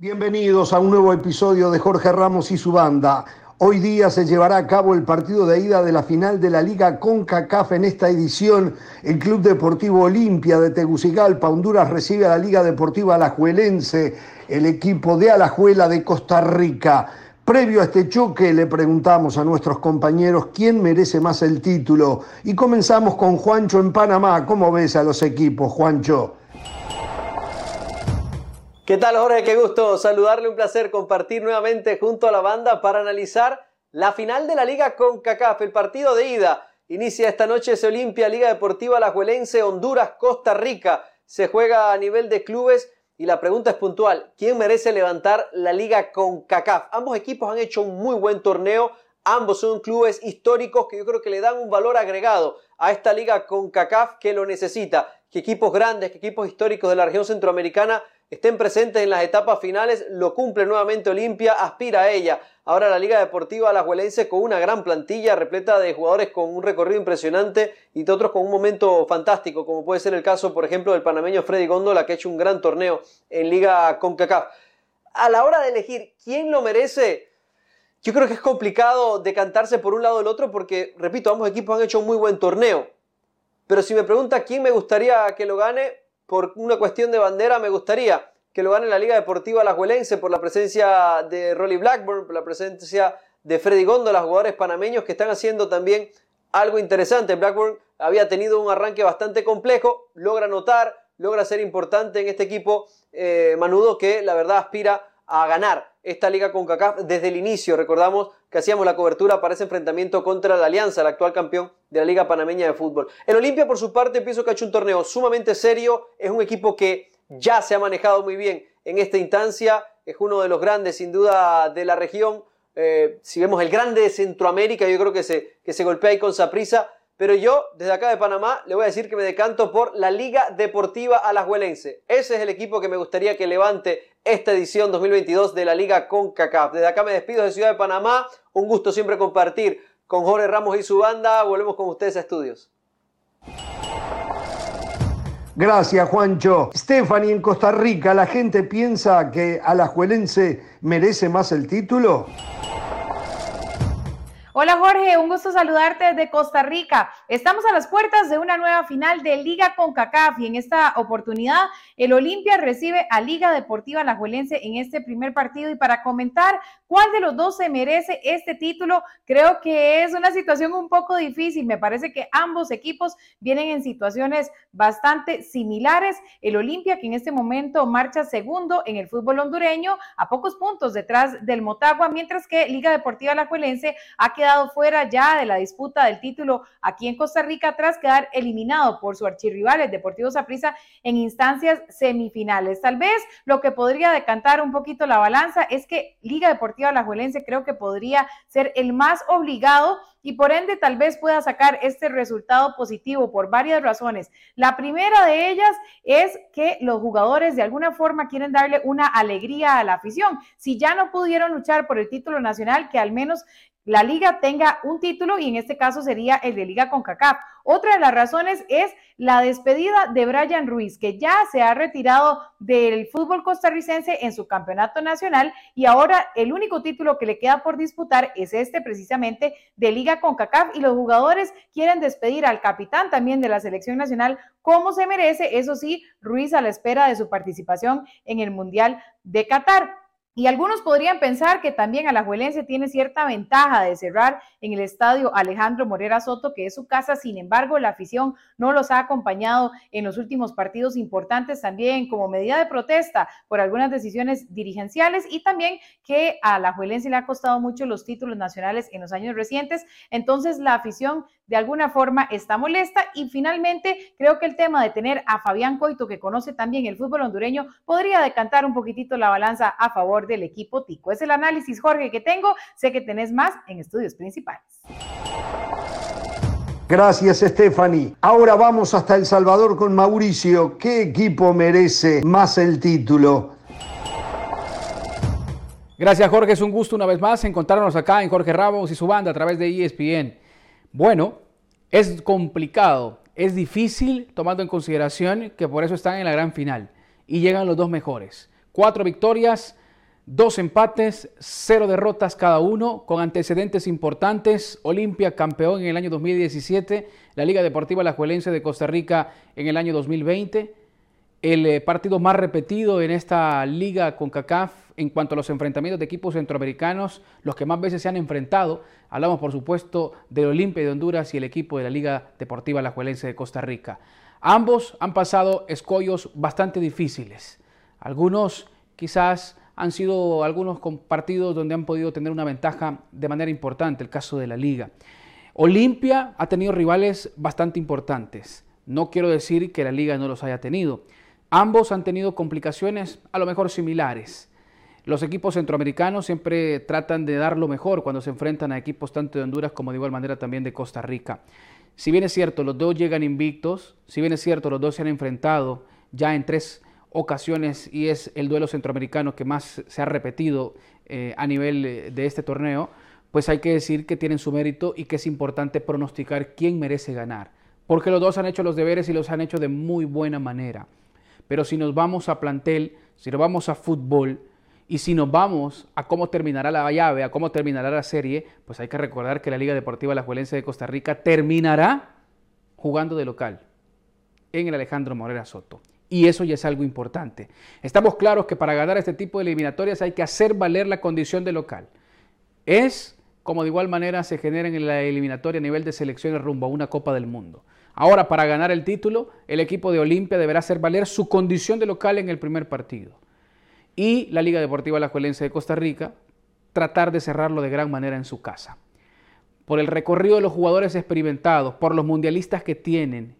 Bienvenidos a un nuevo episodio de Jorge Ramos y su banda. Hoy día se llevará a cabo el partido de ida de la final de la Liga CONCACAF en esta edición. El Club Deportivo Olimpia de Tegucigalpa, Honduras, recibe a la Liga Deportiva Alajuelense, el equipo de Alajuela de Costa Rica. Previo a este choque le preguntamos a nuestros compañeros quién merece más el título y comenzamos con Juancho en Panamá. ¿Cómo ves a los equipos, Juancho? ¿Qué tal Jorge? Qué gusto saludarle, un placer compartir nuevamente junto a la banda para analizar la final de la Liga con CACAF, el partido de ida. Inicia esta noche se Olimpia Liga Deportiva Lajuelense, Honduras, Costa Rica. Se juega a nivel de clubes y la pregunta es puntual. ¿Quién merece levantar la Liga con CACAF? Ambos equipos han hecho un muy buen torneo. Ambos son clubes históricos que yo creo que le dan un valor agregado a esta liga con CACAF que lo necesita. Que equipos grandes, que equipos históricos de la región centroamericana estén presentes en las etapas finales, lo cumple nuevamente Olimpia, aspira a ella. Ahora la Liga Deportiva Alajuelense con una gran plantilla repleta de jugadores con un recorrido impresionante y de otros con un momento fantástico, como puede ser el caso, por ejemplo, del panameño Freddy Góndola, que ha hecho un gran torneo en Liga CONCACAF. A la hora de elegir quién lo merece, yo creo que es complicado decantarse por un lado o el otro porque, repito, ambos equipos han hecho un muy buen torneo. Pero si me pregunta quién me gustaría que lo gane, por una cuestión de bandera, me gustaría que lo gane la Liga Deportiva Alajuelense por la presencia de Rolly Blackburn, por la presencia de Freddy Góndola, jugadores panameños que están haciendo también algo interesante. Blackburn había tenido un arranque bastante complejo, logra anotar, logra ser importante en este equipo eh, manudo que la verdad aspira a ganar esta liga con CACAF desde el inicio. Recordamos que hacíamos la cobertura para ese enfrentamiento contra la Alianza, el actual campeón de la Liga Panameña de Fútbol. El Olimpia, por su parte, pienso que ha hecho un torneo sumamente serio. Es un equipo que ya se ha manejado muy bien en esta instancia. Es uno de los grandes, sin duda, de la región. Eh, si vemos el grande de Centroamérica, yo creo que se, que se golpea ahí con Saprisa. Pero yo, desde acá de Panamá, le voy a decir que me decanto por la Liga Deportiva Alajuelense. Ese es el equipo que me gustaría que levante esta edición 2022 de la Liga CONCACAF. Desde acá me despido de Ciudad de Panamá. Un gusto siempre compartir con Jorge Ramos y su banda. Volvemos con ustedes a estudios. Gracias, Juancho. Stephanie, en Costa Rica, ¿la gente piensa que Alajuelense merece más el título? Hola Jorge, un gusto saludarte desde Costa Rica. Estamos a las puertas de una nueva final de Liga con CACAF y en esta oportunidad el Olimpia recibe a Liga Deportiva Alajuelense en este primer partido y para comentar cuál de los dos se merece este título, creo que es una situación un poco difícil. Me parece que ambos equipos vienen en situaciones bastante similares. El Olimpia que en este momento marcha segundo en el fútbol hondureño a pocos puntos detrás del Motagua, mientras que Liga Deportiva Alajuelense ha quedado fuera ya de la disputa del título aquí en Costa Rica tras quedar eliminado por su archirrival, el Deportivo Saprissa, en instancias semifinales. Tal vez lo que podría decantar un poquito la balanza es que Liga Deportiva Alajuelense creo que podría ser el más obligado y por ende tal vez pueda sacar este resultado positivo por varias razones. La primera de ellas es que los jugadores de alguna forma quieren darle una alegría a la afición. Si ya no pudieron luchar por el título nacional, que al menos la liga tenga un título y en este caso sería el de Liga con CACAF. Otra de las razones es la despedida de Brian Ruiz, que ya se ha retirado del fútbol costarricense en su campeonato nacional y ahora el único título que le queda por disputar es este precisamente de Liga con CACAF y los jugadores quieren despedir al capitán también de la selección nacional como se merece, eso sí, Ruiz a la espera de su participación en el Mundial de Qatar. Y algunos podrían pensar que también Alajuelense tiene cierta ventaja de cerrar en el estadio Alejandro Morera Soto, que es su casa. Sin embargo, la afición no los ha acompañado en los últimos partidos importantes también como medida de protesta por algunas decisiones dirigenciales y también que a Alajuelense le ha costado mucho los títulos nacionales en los años recientes. Entonces, la afición de alguna forma está molesta y finalmente creo que el tema de tener a Fabián Coito, que conoce también el fútbol hondureño, podría decantar un poquitito la balanza a favor del equipo Tico. Es el análisis, Jorge, que tengo. Sé que tenés más en estudios principales. Gracias, Stephanie. Ahora vamos hasta El Salvador con Mauricio. ¿Qué equipo merece más el título? Gracias, Jorge. Es un gusto una vez más encontrarnos acá en Jorge Ramos y su banda a través de ESPN. Bueno, es complicado, es difícil tomando en consideración que por eso están en la gran final y llegan los dos mejores. Cuatro victorias Dos empates, cero derrotas cada uno, con antecedentes importantes. Olimpia campeón en el año 2017, la Liga Deportiva Alajuelense de Costa Rica en el año 2020. El eh, partido más repetido en esta liga con CACAF en cuanto a los enfrentamientos de equipos centroamericanos, los que más veces se han enfrentado. Hablamos, por supuesto, del Olimpia de Honduras y el equipo de la Liga Deportiva Alajuelense de Costa Rica. Ambos han pasado escollos bastante difíciles. Algunos quizás han sido algunos partidos donde han podido tener una ventaja de manera importante, el caso de la liga. Olimpia ha tenido rivales bastante importantes. No quiero decir que la liga no los haya tenido. Ambos han tenido complicaciones a lo mejor similares. Los equipos centroamericanos siempre tratan de dar lo mejor cuando se enfrentan a equipos tanto de Honduras como de igual manera también de Costa Rica. Si bien es cierto, los dos llegan invictos, si bien es cierto, los dos se han enfrentado ya en tres ocasiones y es el duelo centroamericano que más se ha repetido eh, a nivel eh, de este torneo, pues hay que decir que tienen su mérito y que es importante pronosticar quién merece ganar, porque los dos han hecho los deberes y los han hecho de muy buena manera. Pero si nos vamos a plantel, si nos vamos a fútbol y si nos vamos a cómo terminará la llave, a cómo terminará la serie, pues hay que recordar que la Liga Deportiva La Juelense de Costa Rica terminará jugando de local en el Alejandro Morera Soto. Y eso ya es algo importante. Estamos claros que para ganar este tipo de eliminatorias hay que hacer valer la condición de local. Es como de igual manera se genera en la eliminatoria a nivel de selecciones rumbo a una Copa del Mundo. Ahora, para ganar el título, el equipo de Olimpia deberá hacer valer su condición de local en el primer partido. Y la Liga Deportiva Alajuelense de Costa Rica tratar de cerrarlo de gran manera en su casa. Por el recorrido de los jugadores experimentados, por los mundialistas que tienen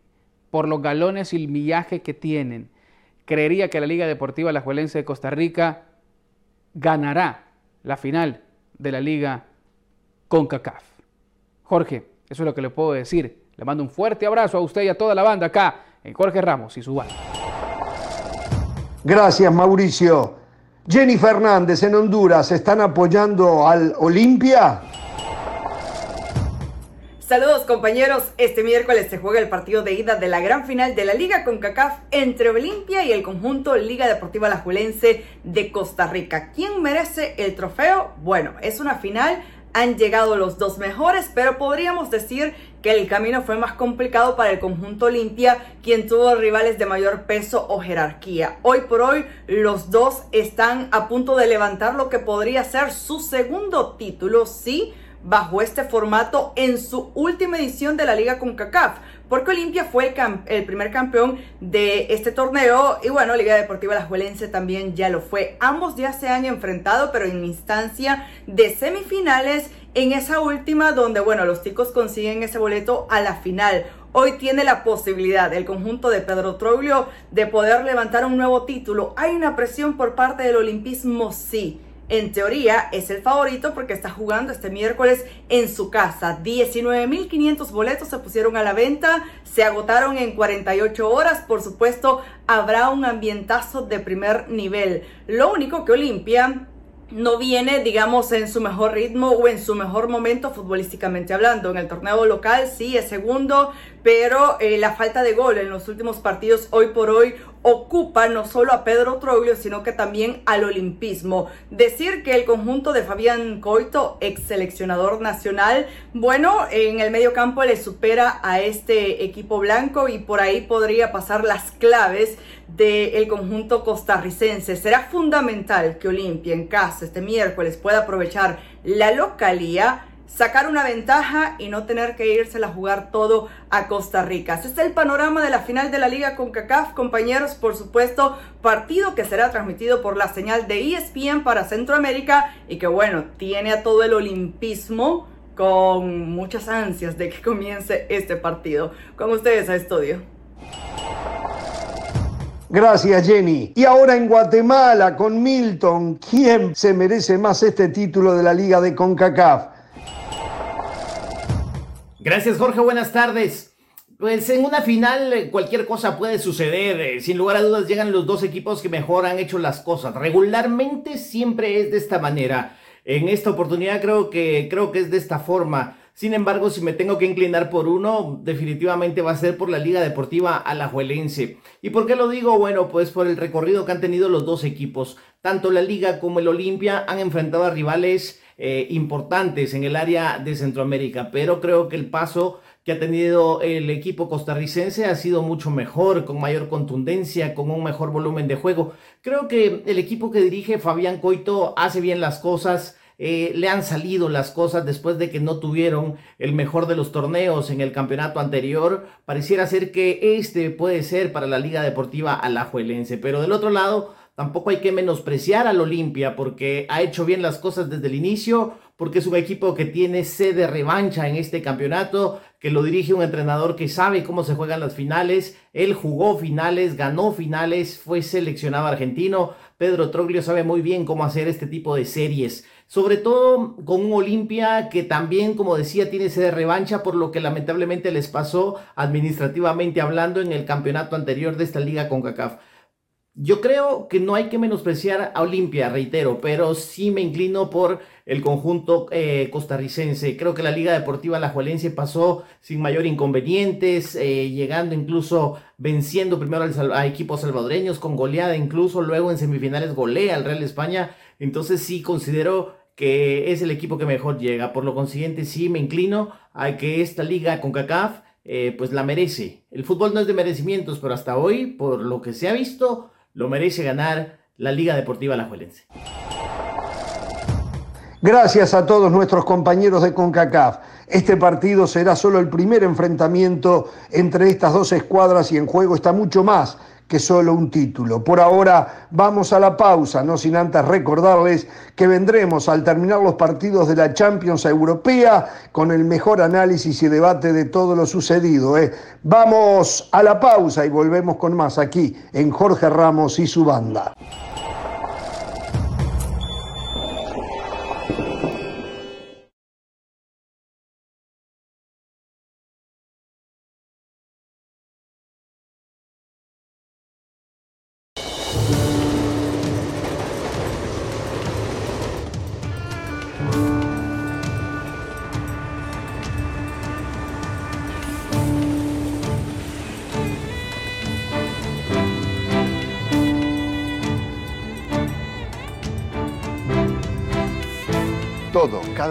por los galones y el millaje que tienen, creería que la Liga Deportiva Alajuelense de Costa Rica ganará la final de la Liga con CACAF. Jorge, eso es lo que le puedo decir. Le mando un fuerte abrazo a usted y a toda la banda acá en Jorge Ramos y su banda. Gracias, Mauricio. Jenny Fernández en Honduras, ¿están apoyando al Olimpia? Saludos compañeros, este miércoles se juega el partido de ida de la gran final de la Liga con CACAF entre Olimpia y el conjunto Liga Deportiva Lajuelense de Costa Rica. ¿Quién merece el trofeo? Bueno, es una final, han llegado los dos mejores, pero podríamos decir que el camino fue más complicado para el conjunto Olimpia, quien tuvo rivales de mayor peso o jerarquía. Hoy por hoy los dos están a punto de levantar lo que podría ser su segundo título, sí bajo este formato en su última edición de la Liga CONCACAF, porque Olimpia fue el, primer campeón de este torneo y bueno, Liga Deportiva La Juelense también ya lo fue. Ambos ya se han enfrentado, pero en instancia de semifinales en esa última donde bueno, los chicos consiguen ese boleto a la final. Hoy tiene la posibilidad el conjunto de Pedro Troglio de poder levantar un nuevo título. ¿Hay una presión por parte del olimpismo? Sí en teoría es el favorito porque está jugando este miércoles en su casa. 19.500 boletos se pusieron a la venta, se agotaron en 48 horas. Por supuesto, habrá un ambientazo de primer nivel. Lo único que Olimpia no viene, digamos, en su mejor ritmo o en su mejor momento futbolísticamente hablando. En el torneo local sí es segundo, pero eh, la falta de gol en los últimos partidos hoy por hoy ocupa no solo a Pedro Troglio, sino que también al olimpismo. Decir que el conjunto de Fabián Coito, ex seleccionador nacional, bueno, en el medio campo le supera a este equipo blanco y por ahí podría pasar las claves del conjunto costarricense. Será fundamental que Olimpia en casa este miércoles pueda aprovechar la localía sacar una ventaja y no tener que irse a jugar todo a Costa Rica. Este es el panorama de la final de la Liga con CACAF, compañeros, por supuesto, partido que será transmitido por la señal de ESPN para Centroamérica y que bueno, tiene a todo el olimpismo con muchas ansias de que comience este partido. Con ustedes a estudio. Gracias, Jenny. Y ahora en Guatemala con Milton, ¿quién se merece más este título de la Liga de CONCACAF? Gracias, Jorge. Buenas tardes. Pues en una final eh, cualquier cosa puede suceder. Eh, sin lugar a dudas llegan los dos equipos que mejor han hecho las cosas. Regularmente siempre es de esta manera. En esta oportunidad creo que, creo que es de esta forma. Sin embargo, si me tengo que inclinar por uno, definitivamente va a ser por la Liga Deportiva Alajuelense. ¿Y por qué lo digo? Bueno, pues por el recorrido que han tenido los dos equipos. Tanto la Liga como el Olimpia han enfrentado a rivales eh, importantes en el área de Centroamérica, pero creo que el paso que ha tenido el equipo costarricense ha sido mucho mejor, con mayor contundencia, con un mejor volumen de juego. Creo que el equipo que dirige Fabián Coito hace bien las cosas. Eh, le han salido las cosas después de que no tuvieron el mejor de los torneos en el campeonato anterior. Pareciera ser que este puede ser para la Liga Deportiva Alajuelense. Pero del otro lado, tampoco hay que menospreciar al Olimpia porque ha hecho bien las cosas desde el inicio, porque es un equipo que tiene sede revancha en este campeonato, que lo dirige un entrenador que sabe cómo se juegan las finales. Él jugó finales, ganó finales, fue seleccionado argentino. Pedro Troglio sabe muy bien cómo hacer este tipo de series sobre todo con un Olimpia que también, como decía, tiene sede de revancha por lo que lamentablemente les pasó administrativamente hablando en el campeonato anterior de esta liga con CACAF. Yo creo que no hay que menospreciar a Olimpia, reitero, pero sí me inclino por el conjunto eh, costarricense. Creo que la Liga Deportiva La Juelense pasó sin mayor inconvenientes, eh, llegando incluso venciendo primero a equipos salvadoreños con goleada, incluso luego en semifinales golea al Real España. Entonces sí considero que es el equipo que mejor llega. Por lo consiguiente, sí me inclino a que esta liga con CACAF eh, pues la merece. El fútbol no es de merecimientos, pero hasta hoy, por lo que se ha visto, lo merece ganar la Liga Deportiva Alajuelense. Gracias a todos nuestros compañeros de CONCACAF. Este partido será solo el primer enfrentamiento entre estas dos escuadras y en juego está mucho más que solo un título. Por ahora vamos a la pausa, no sin antes recordarles que vendremos al terminar los partidos de la Champions Europea con el mejor análisis y debate de todo lo sucedido. ¿eh? Vamos a la pausa y volvemos con más aquí en Jorge Ramos y su banda.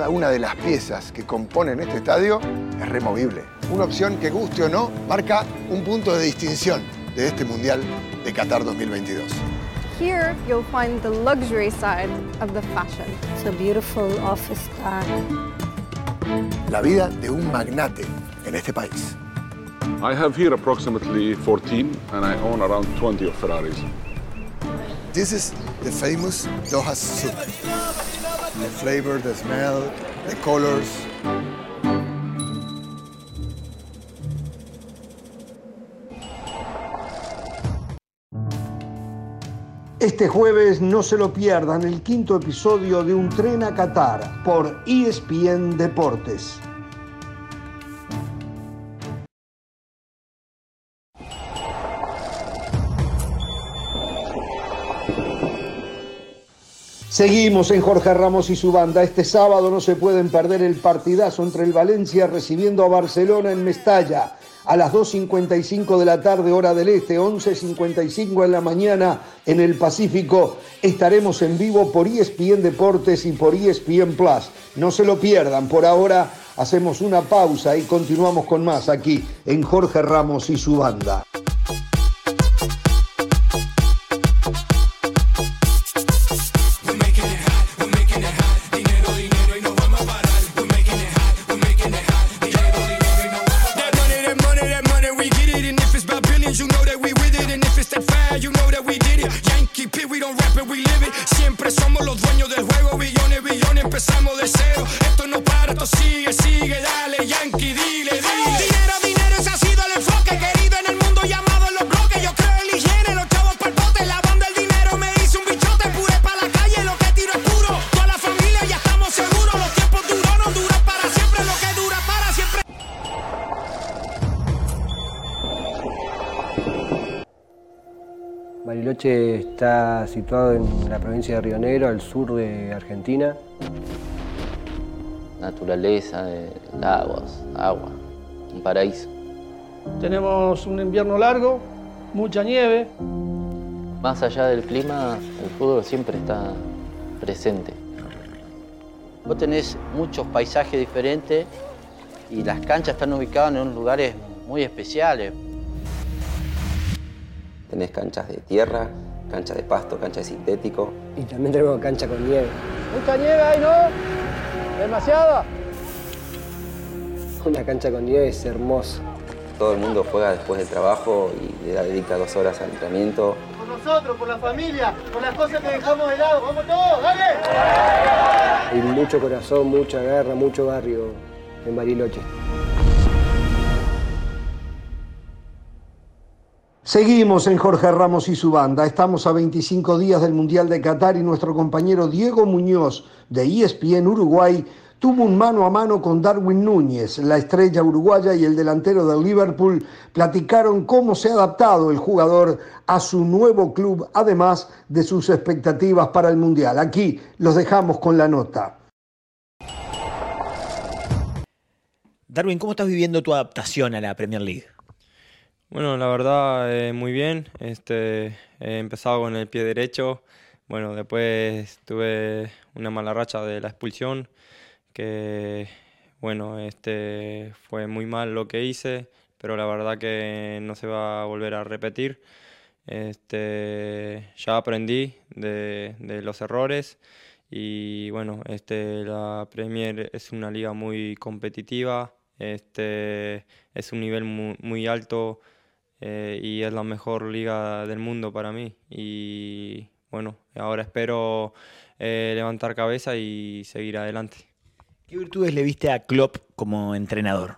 Cada una de las piezas que componen este estadio es removible. Una opción que guste o no marca un punto de distinción de este Mundial de Qatar 2022. Here you'll find the luxury side of the fashion. It's a beautiful office car. La vida de un magnate en este país. I have here approximately 14 and I own around 20 of Ferraris. This is the famous Doha soup. The flavor, the smell, the colors. Este jueves no se lo pierdan el quinto episodio de Un tren a Qatar por ESPN Deportes. Seguimos en Jorge Ramos y su banda. Este sábado no se pueden perder el partidazo entre el Valencia recibiendo a Barcelona en Mestalla a las 2.55 de la tarde hora del este, 11.55 en la mañana en el Pacífico. Estaremos en vivo por ESPN Deportes y por ESPN Plus. No se lo pierdan. Por ahora hacemos una pausa y continuamos con más aquí en Jorge Ramos y su banda. Está situado en la provincia de Río Negro, al sur de Argentina. naturaleza, de lagos, agua, un paraíso. Tenemos un invierno largo, mucha nieve. Más allá del clima, el fútbol siempre está presente. Vos tenés muchos paisajes diferentes y las canchas están ubicadas en unos lugares muy especiales. Tenés canchas de tierra, cancha de pasto, cancha de sintético. Y también tenemos cancha con nieve. Mucha nieve ahí, ¿no? ¿Demasiada? Una cancha con nieve es hermoso. Todo el mundo juega después del trabajo y le dedica dos horas al entrenamiento. Por nosotros, por la familia, por las cosas que dejamos de lado. ¡Vamos todos, dale! Hay mucho corazón, mucha guerra, mucho barrio en Bariloche. Seguimos en Jorge Ramos y su banda. Estamos a 25 días del Mundial de Qatar y nuestro compañero Diego Muñoz de ESPN Uruguay tuvo un mano a mano con Darwin Núñez, la estrella uruguaya y el delantero del Liverpool. Platicaron cómo se ha adaptado el jugador a su nuevo club, además de sus expectativas para el Mundial. Aquí los dejamos con la nota. Darwin, ¿cómo estás viviendo tu adaptación a la Premier League? Bueno, la verdad, eh, muy bien. Este, he empezado con el pie derecho. Bueno, después tuve una mala racha de la expulsión, que bueno, este, fue muy mal lo que hice, pero la verdad que no se va a volver a repetir. Este, ya aprendí de, los errores y bueno, este, la Premier es una liga muy competitiva, este, es un nivel muy alto eh, y es la mejor liga del mundo para mí. Y bueno, ahora espero eh, levantar cabeza y seguir adelante. ¿Qué virtudes le viste a Klopp como entrenador?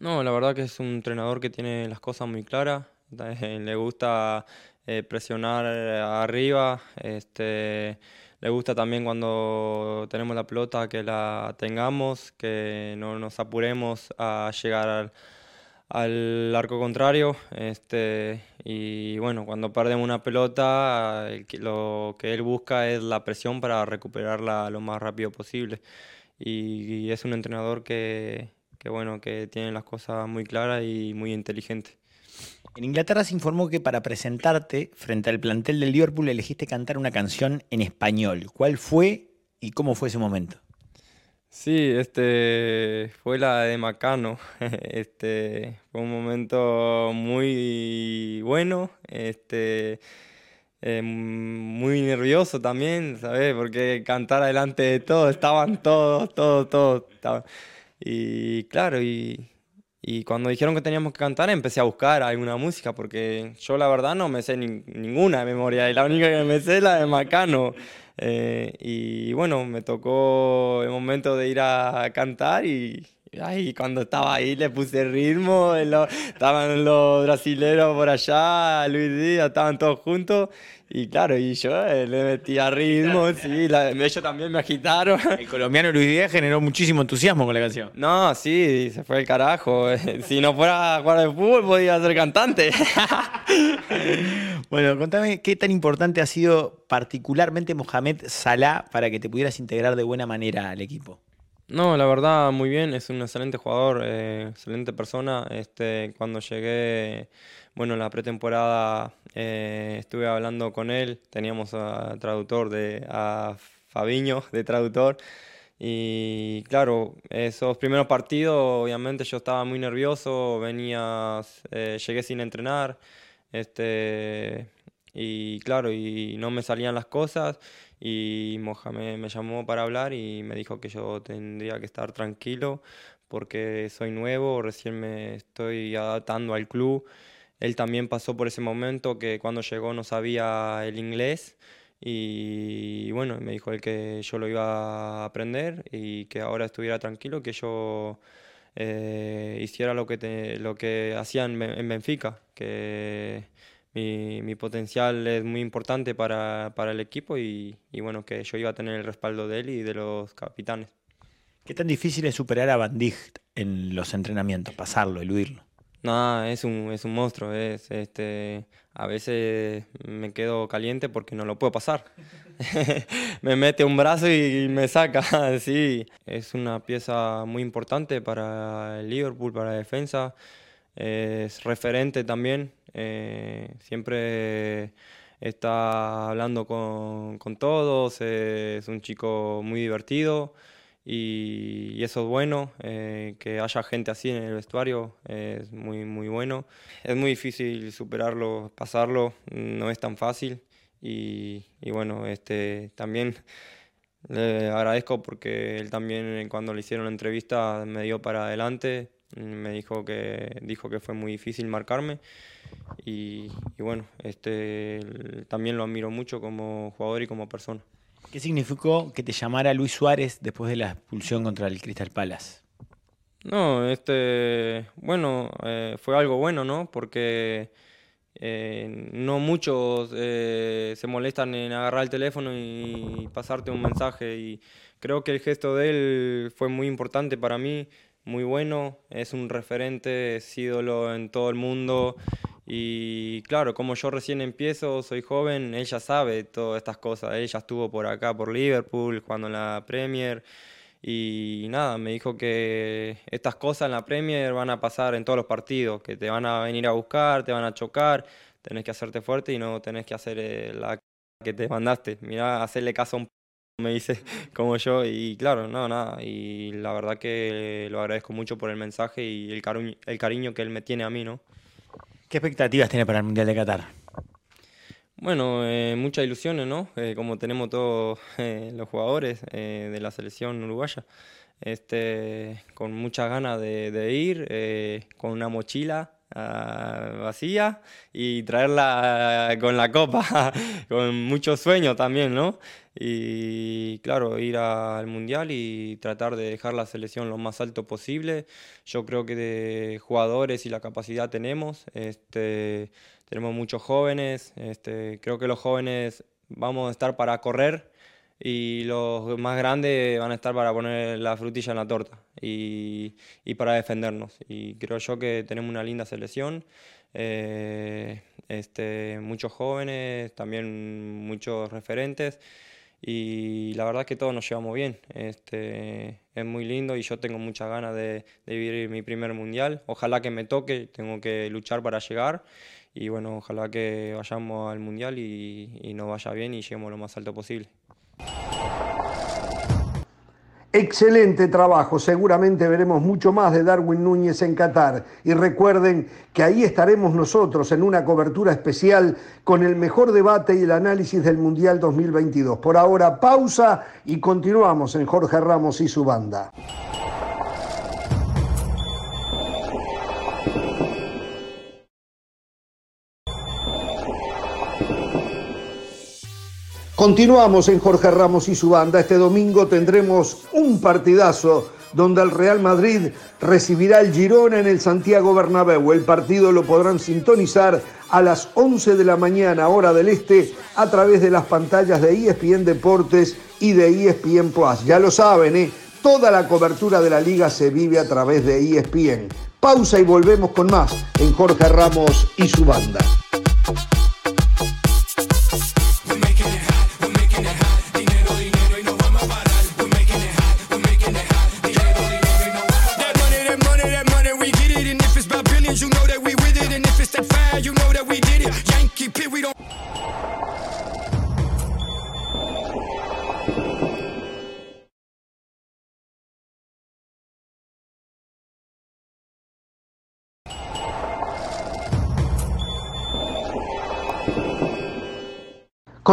No, la verdad que es un entrenador que tiene las cosas muy claras. Le gusta eh, presionar arriba. Este, le gusta también cuando tenemos la pelota que la tengamos, que no nos apuremos a llegar al al arco contrario. Este, y bueno, cuando perdemos una pelota, lo que él busca es la presión para recuperarla lo más rápido posible. Y, es un entrenador que, que, bueno, que tiene las cosas muy claras y muy inteligente. En Inglaterra se informó que para presentarte frente al plantel del Liverpool elegiste cantar una canción en español. ¿Cuál fue y cómo fue ese momento? Sí, este fue la de Macano. Este fue un momento muy bueno, este eh, muy nervioso también, ¿sabes? Porque cantar adelante de todo, estaban todos, todos, todos. Y claro, y, y, cuando dijeron que teníamos que cantar, empecé a buscar alguna música, porque yo la verdad no me sé ninguna de memoria, y la única que me sé es la de Macano. Eh, y bueno, me tocó el momento de ir a cantar y, Ay, cuando estaba ahí le puse ritmo, estaban los brasileros por allá, Luis Díaz, estaban todos juntos. Y claro, y yo eh, le metía ritmo, sí, ellos también me agitaron. El colombiano Luis Díaz generó muchísimo entusiasmo con la canción. No, sí, se fue el carajo. Si no fuera a jugar de fútbol, podía ser cantante. bueno, contame qué tan importante ha sido particularmente Mohamed Salah para que te pudieras integrar de buena manera al equipo. No, la verdad, muy bien, es un excelente jugador, eh, excelente persona. Este, cuando llegué, bueno, en la pretemporada eh, estuve hablando con él, teníamos a traductor de, a Fabiño de traductor. Y claro, esos primeros partidos, obviamente yo estaba muy nervioso, venía, eh, llegué sin entrenar, este, y claro, y no me salían las cosas y Mohamed me llamó para hablar y me dijo que yo tendría que estar tranquilo porque soy nuevo, recién me estoy adaptando al club. Él también pasó por ese momento que cuando llegó no sabía el inglés y bueno, me dijo él que yo lo iba a aprender y que ahora estuviera tranquilo, que yo eh, hiciera lo que, lo que hacían en Benfica, que mi, potencial es muy importante para, el equipo y, bueno, que yo iba a tener el respaldo de él y de los capitanes. ¿Qué tan difícil es superar a Van Dijk en los entrenamientos, pasarlo, eludirlo? Nada, es un, es un monstruo. Es, este, a veces me quedo caliente porque no lo puedo pasar. me mete un brazo y, me saca. sí, es una pieza muy importante para el Liverpool, para la defensa. Es referente también. Eh, siempre está hablando con, con todos. Es un chico muy divertido y, eso es bueno, eh, que haya gente así en el vestuario es muy, muy bueno. Es muy difícil superarlo, pasarlo, no es tan fácil y, y bueno, este, también le agradezco porque él también cuando le hicieron la entrevista me dio para adelante, me dijo que, dijo que fue muy difícil marcarme. Y, y bueno, este, también lo admiro mucho como jugador y como persona. ¿Qué significó que te llamara Luis Suárez después de la expulsión contra el Crystal Palace? No, este, bueno, eh, fue algo bueno, ¿no? Porque eh, no muchos eh, se molestan en agarrar el teléfono y pasarte un mensaje y creo que el gesto de él fue muy importante para mí, muy bueno, es un referente, es ídolo en todo el mundo y claro, como yo recién empiezo, soy joven, ella sabe todas estas cosas. Ella estuvo por acá, por Liverpool, jugando en la Premier. Y nada, me dijo que estas cosas en la Premier van a pasar en todos los partidos, que te van a venir a buscar, te van a chocar, tenés que hacerte fuerte y no tenés que hacer eh, la que te mandaste. Mirá, hacerle caso a un me dice como yo y claro, no, nada, y la verdad que lo agradezco mucho por el mensaje y el, cariño, el cariño que él me tiene a mí, ¿no? ¿Qué expectativas tiene para el Mundial de Qatar? Bueno, eh, muchas ilusiones, ¿no? Eh, como tenemos todos eh, los jugadores de la selección uruguaya. Este, con muchas ganas de, ir, con una mochila ah, vacía y traerla con la copa, con muchos sueños también, ¿no? y claro, ir al mundial y tratar de dejar la selección lo más alto posible. Yo creo que de jugadores y la capacidad tenemos, este, tenemos muchos jóvenes, este, creo que los jóvenes vamos a estar para correr y los más grandes van a estar para poner la frutilla en la torta y, y para defendernos. Y creo yo que tenemos una linda selección. Eh, este, muchos jóvenes, también muchos referentes y la verdad que todos nos llevamos bien. Este, es muy lindo y yo tengo muchas ganas de, vivir mi primer mundial. Ojalá que me toque, tengo que luchar para llegar y bueno, ojalá que vayamos al mundial y, y nos vaya bien y lleguemos lo más alto posible. Excelente trabajo, seguramente veremos mucho más de Darwin Núñez en Qatar. Y recuerden que ahí estaremos nosotros en una cobertura especial con el mejor debate y el análisis del Mundial 2022. Por ahora, pausa y continuamos en Jorge Ramos y su banda. Continuamos en Jorge Ramos y su banda. Este domingo tendremos un partidazo donde el Real Madrid recibirá el Girona en el Santiago Bernabéu. El partido lo podrán sintonizar a las 11 de la mañana, hora del este, a través de las pantallas de ESPN Deportes y de ESPN Plus. Ya lo saben, ¿eh? toda la cobertura de la liga se vive a través de ESPN. Pausa y volvemos con más en Jorge Ramos y su banda.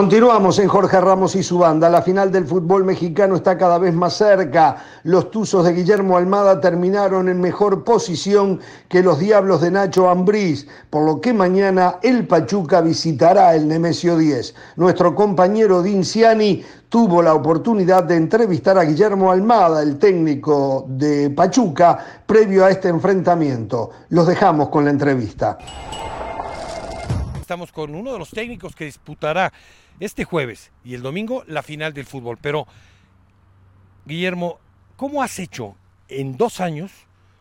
Continuamos en Jorge Ramos y su banda. La final del fútbol mexicano está cada vez más cerca. Los Tuzos de Guillermo Almada terminaron en mejor posición que los Diablos de Nacho Ambriz, por lo que mañana el Pachuca visitará el Nemesio 10. Nuestro compañero Dinciani tuvo la oportunidad de entrevistar a Guillermo Almada, el técnico de Pachuca, previo a este enfrentamiento. Los dejamos con la entrevista. Estamos con uno de los técnicos que disputará este jueves y el domingo la final del fútbol. Pero, Guillermo, ¿cómo has hecho en dos años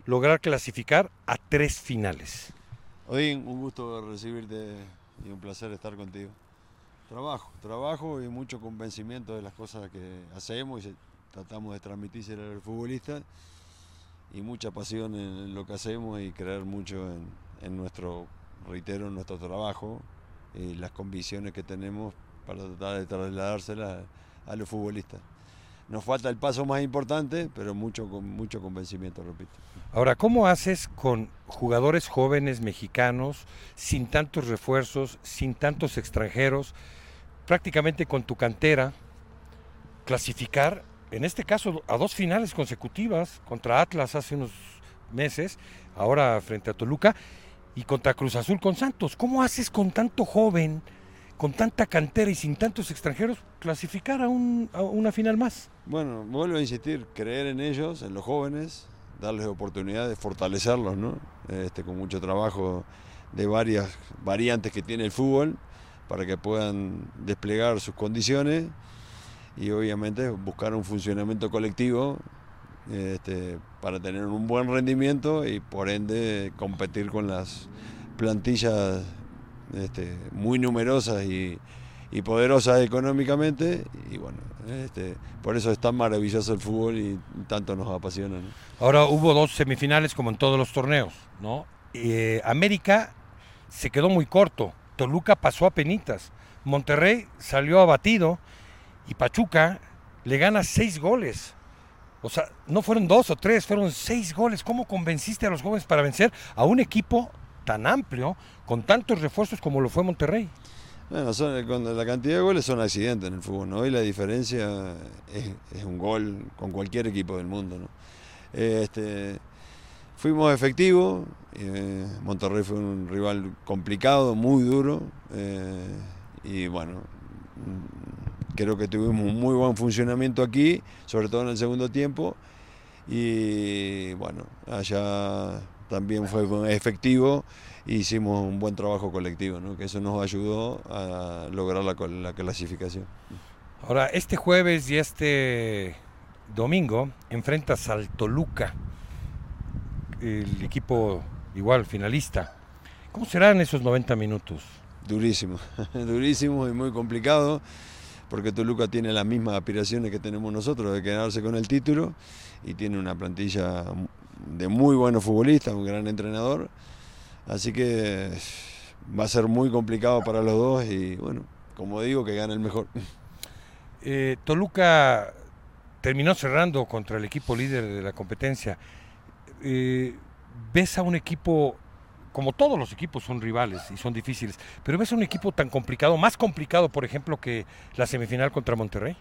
lograr clasificar a tres finales. Odín, un gusto recibirte y un placer estar contigo. Trabajo, trabajo y mucho convencimiento de las cosas que hacemos y tratamos de transmitirse al futbolista y mucha pasión en lo que hacemos y creer mucho en, nuestro, reitero, en nuestro trabajo y las convicciones que tenemos para tratar de trasladárselas a los futbolistas. Nos falta el paso más importante, pero mucho, mucho convencimiento, repito. Ahora, ¿cómo haces con jugadores jóvenes mexicanos, sin tantos refuerzos, sin tantos extranjeros, prácticamente con tu cantera, clasificar, en este caso, a dos finales consecutivas, contra Atlas hace unos meses, ahora frente a Toluca, y contra Cruz Azul con Santos? ¿Cómo haces con tanto joven? Con tanta cantera y sin tantos extranjeros, clasificar a, una final más? Bueno, vuelvo a insistir, creer en ellos, en los jóvenes, darles oportunidades, fortalecerlos, ¿no? Este, con mucho trabajo de varias variantes que tiene el fútbol para que puedan desplegar sus condiciones y obviamente buscar un funcionamiento colectivo este, para tener un buen rendimiento y por ende competir con las plantillas este, muy numerosas y, poderosas económicamente y bueno, este, por eso es tan maravilloso el fútbol y tanto nos apasiona. Ahora hubo dos semifinales como en todos los torneos, ¿no? Eh, América se quedó muy corto, Toluca pasó a penitas, Monterrey salió abatido y Pachuca le gana seis goles. O sea, no fueron dos o tres, fueron seis goles. ¿Cómo convenciste a los jóvenes para vencer a un equipo tan amplio, con tantos refuerzos como lo fue Monterrey. Bueno, son, la cantidad de goles son accidentes en el fútbol, ¿no? Hoy la diferencia es, un gol con cualquier equipo del mundo, ¿no? Este, fuimos efectivos, eh, Monterrey fue un rival complicado, muy duro, eh, y bueno, creo que tuvimos un muy buen funcionamiento aquí, sobre todo en el segundo tiempo, y bueno, allá también fue efectivo e hicimos un buen trabajo colectivo, ¿no? que eso nos ayudó a lograr la, la clasificación. Ahora, este jueves y este domingo enfrentas al Toluca, el equipo igual finalista. ¿Cómo serán esos 90 minutos? Durísimo, durísimo y muy complicado, porque Toluca tiene las mismas aspiraciones que tenemos nosotros de quedarse con el título y tiene una plantilla de muy buenos futbolistas, un gran entrenador. Así que va a ser muy complicado para los dos y bueno, como digo, que gane el mejor. Eh, Toluca terminó cerrando contra el equipo líder de la competencia. Eh, ¿Ves a un equipo, como todos los equipos son rivales y son difíciles, pero ves a un equipo tan complicado, más complicado, por ejemplo, que la semifinal contra Monterrey?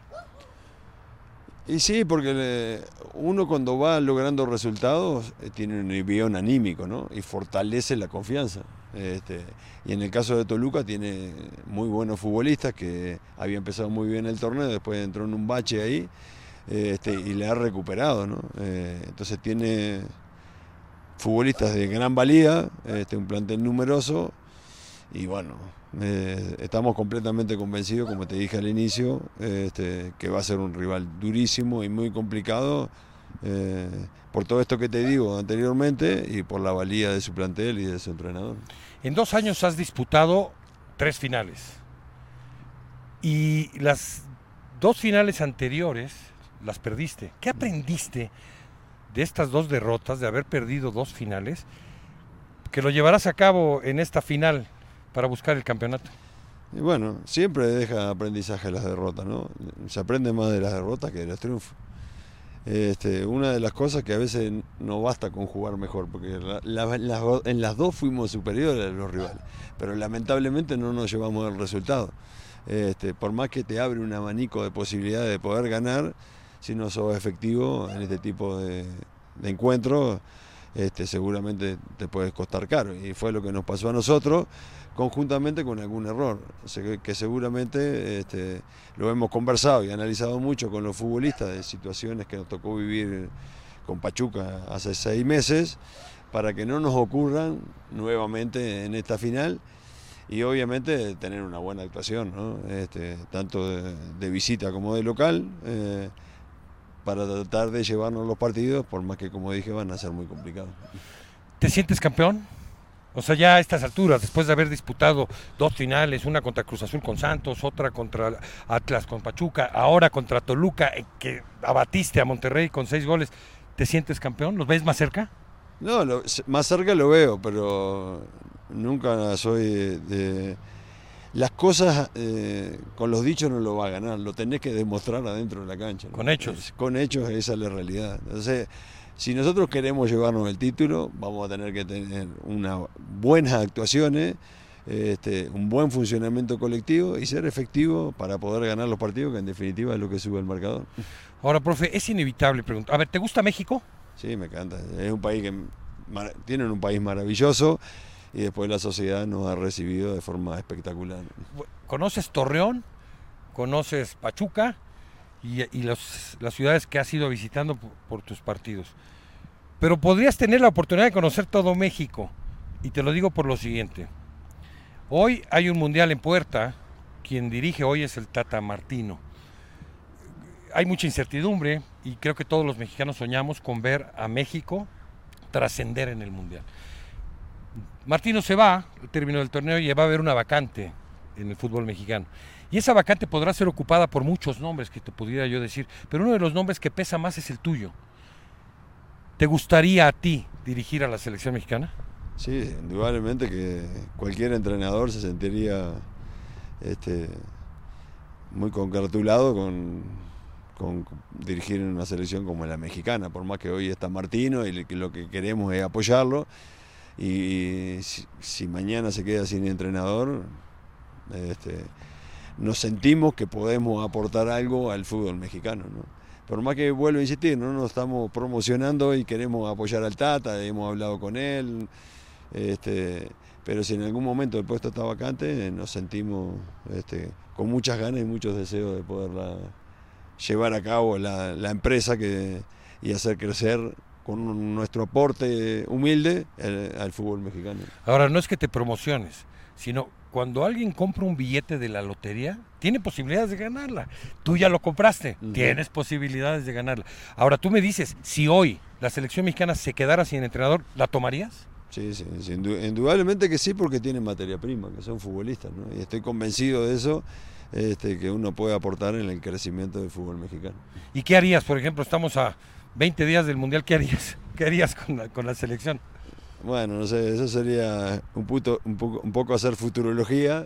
Y sí, porque uno cuando va logrando resultados eh, tiene un envión anímico, ¿no? Y fortalece la confianza. Este, y en el caso de Toluca tiene muy buenos futbolistas que había empezado muy bien el torneo, después entró en un bache ahí este, y le ha recuperado, ¿no? Eh, entonces tiene futbolistas de gran valía, este, un plantel numeroso y bueno, eh, estamos completamente convencidos, como te dije al inicio, este, que va a ser un rival durísimo y muy complicado eh, por todo esto que te digo anteriormente y por la valía de su plantel y de su entrenador. En dos años has disputado tres finales y las dos finales anteriores las perdiste. ¿Qué aprendiste de estas dos derrotas, de haber perdido dos finales, que lo llevarás a cabo en esta final para buscar el campeonato? Y bueno, siempre deja aprendizaje las derrotas, ¿no? Se aprende más de las derrotas que de los triunfos. Este, una de las cosas que a veces no basta con jugar mejor, porque en las dos fuimos superiores a los rivales, pero lamentablemente no nos llevamos el resultado. Este, por más que te abre un abanico de posibilidades de poder ganar, si no sos efectivo en este tipo de encuentros, este, seguramente te puede costar caro. Y fue lo que nos pasó a nosotros conjuntamente con algún error, que seguramente este, lo hemos conversado y analizado mucho con los futbolistas de situaciones que nos tocó vivir con Pachuca hace seis meses, para que no nos ocurran nuevamente en esta final y obviamente tener una buena actuación, este, tanto de, visita como de local. Eh, para tratar de llevarnos los partidos, por más que como dije van a ser muy complicados. ¿Te sientes campeón? O sea, ya a estas alturas, después de haber disputado dos finales, una contra Cruz Azul con Santos, otra contra Atlas con Pachuca, ahora contra Toluca, que abatiste a Monterrey con seis goles, ¿te sientes campeón? ¿Los ves más cerca? No, lo, más cerca lo veo, pero nunca soy de... Las cosas eh, con los dichos no lo va a ganar, lo tenés que demostrar adentro de la cancha. Con hechos. con hechos, esa es la realidad. Entonces, si nosotros queremos llevarnos el título, vamos a tener que tener unas buenas actuaciones, este, un buen funcionamiento colectivo y ser efectivo para poder ganar los partidos, que en definitiva es lo que sube el marcador. Ahora, profe, es inevitable preguntar. A ver, ¿te gusta México? Sí, me encanta. Es un país que tienen un país maravilloso y después la sociedad nos ha recibido de forma espectacular. ¿Conoces Torreón? ¿Conoces Pachuca? Y, las ciudades que has ido visitando por, tus partidos. Pero podrías tener la oportunidad de conocer todo México. Y te lo digo por lo siguiente. Hoy hay un mundial en puerta. Quien dirige hoy es el Tata Martino. Hay mucha incertidumbre y creo que todos los mexicanos soñamos con ver a México trascender en el mundial. Martino se va, terminó el torneo y va a haber una vacante en el fútbol mexicano. Y esa vacante podrá ser ocupada por muchos nombres que te pudiera yo decir, pero uno de los nombres que pesa más es el tuyo. ¿Te gustaría a ti dirigir a la selección mexicana? Sí, indudablemente que cualquier entrenador se sentiría este, muy congratulado con, con dirigir una selección como la mexicana, por más que hoy está Martino y lo que queremos es apoyarlo. Y si, mañana se queda sin entrenador, este, nos sentimos que podemos aportar algo al fútbol mexicano. ¿no? Por más que vuelvo a insistir, no nos estamos promocionando y queremos apoyar al Tata, hemos hablado con él, este, pero si en algún momento el puesto está vacante, nos sentimos este, con muchas ganas y muchos deseos de poder llevar a cabo la, la empresa que, y hacer crecer con nuestro aporte humilde al fútbol mexicano. Ahora, no es que te promociones, sino cuando alguien compra un billete de la lotería, tiene posibilidades de ganarla. Tú ya lo compraste, tienes posibilidades de ganarla. Ahora, tú me dices, si hoy la selección mexicana se quedara sin entrenador, ¿la tomarías? Sí, sí, indudablemente que sí, porque tienen materia prima, que son futbolistas, ¿no? Y estoy convencido de eso. Este, que uno puede aportar en el crecimiento del fútbol mexicano. ¿Y qué harías? Por ejemplo, estamos a 20 días del Mundial, ¿qué harías? ¿Qué harías con la, con la selección? Bueno, no sé, eso sería un, puto, un, poco, un poco hacer futurología.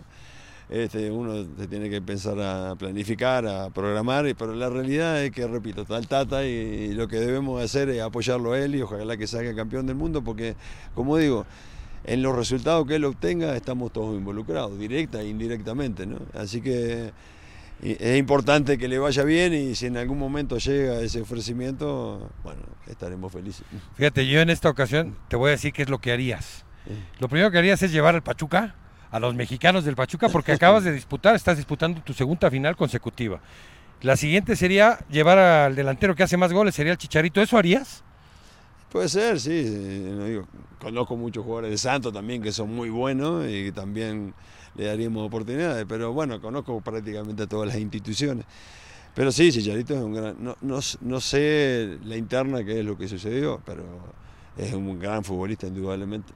Este, uno se tiene que empezar a planificar, a programar, pero la realidad es que, repito, está el Tata y, lo que debemos hacer es apoyarlo a él y ojalá que salga campeón del mundo, porque, como digo, en los resultados que él obtenga estamos todos involucrados, directa e indirectamente, ¿no? Así que es importante que le vaya bien y si en algún momento llega ese ofrecimiento, bueno, estaremos felices. Fíjate, yo en esta ocasión te voy a decir qué es lo que harías. Lo primero que harías es llevar al Pachuca, a los mexicanos del Pachuca, porque acabas de disputar, estás disputando tu segunda final consecutiva. La siguiente sería llevar al delantero que hace más goles, sería el Chicharito. ¿Eso harías? Puede ser, sí. conozco muchos jugadores de Santos también que son muy buenos y también le daríamos oportunidades, pero bueno, conozco prácticamente todas las instituciones. Pero sí, Chicharito es un gran... No, no, sé la interna qué es lo que sucedió, pero es un gran futbolista indudablemente.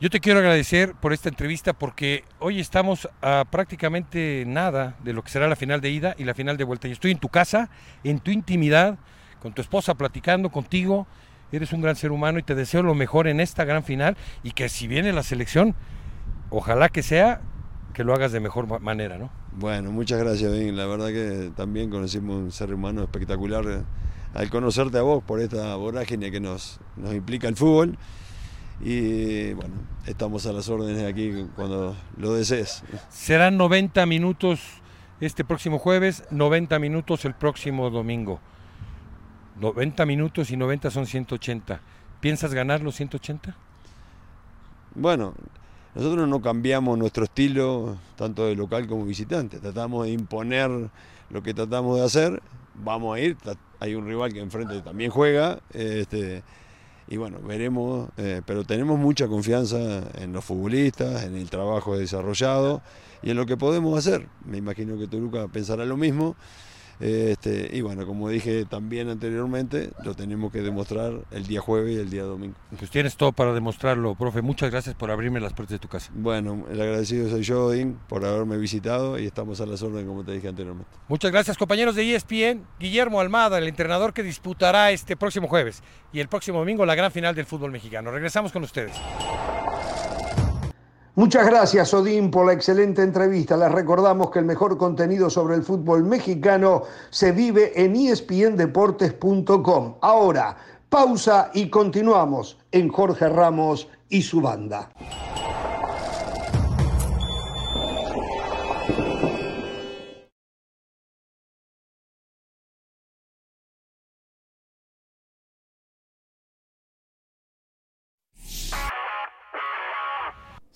Yo te quiero agradecer por esta entrevista porque hoy estamos a prácticamente nada de lo que será la final de ida y la final de vuelta. Y estoy en tu casa, en tu intimidad, con tu esposa platicando contigo. Eres un gran ser humano y te deseo lo mejor en esta gran final y que si viene la selección, ojalá que sea que lo hagas de mejor manera, ¿no? Bueno, muchas gracias, Ben. La verdad que también conocimos un ser humano espectacular eh, al conocerte a vos por esta vorágine que nos, nos implica el fútbol. Y bueno, estamos a las órdenes aquí cuando lo desees. Serán 90 minutos este próximo jueves, 90 minutos el próximo domingo. 90 minutos y 90 son 180. ¿Piensas ganar los 180? Bueno, nosotros no cambiamos nuestro estilo, tanto de local como visitante. Tratamos de imponer lo que tratamos de hacer. Vamos a ir, hay un rival que enfrente también juega. Este, y bueno, veremos, eh, pero tenemos mucha confianza en los futbolistas, en el trabajo desarrollado y en lo que podemos hacer. Me imagino que Toluca pensará lo mismo. Este, y bueno, como dije también anteriormente, lo tenemos que demostrar el día jueves y el día domingo. Pues tienes todo para demostrarlo, profe. Muchas gracias por abrirme las puertas de tu casa. Bueno, el agradecido soy yo, Odín, por haberme visitado y estamos a las órdenes, como te dije anteriormente. Muchas gracias, compañeros de ESPN. Guillermo Almada, el entrenador que disputará este próximo jueves y el próximo domingo la gran final del fútbol mexicano. Regresamos con ustedes. Muchas gracias, Odín, por la excelente entrevista. Les recordamos que el mejor contenido sobre el fútbol mexicano se vive en espndeportes.com. Ahora, pausa y continuamos en Jorge Ramos y su banda.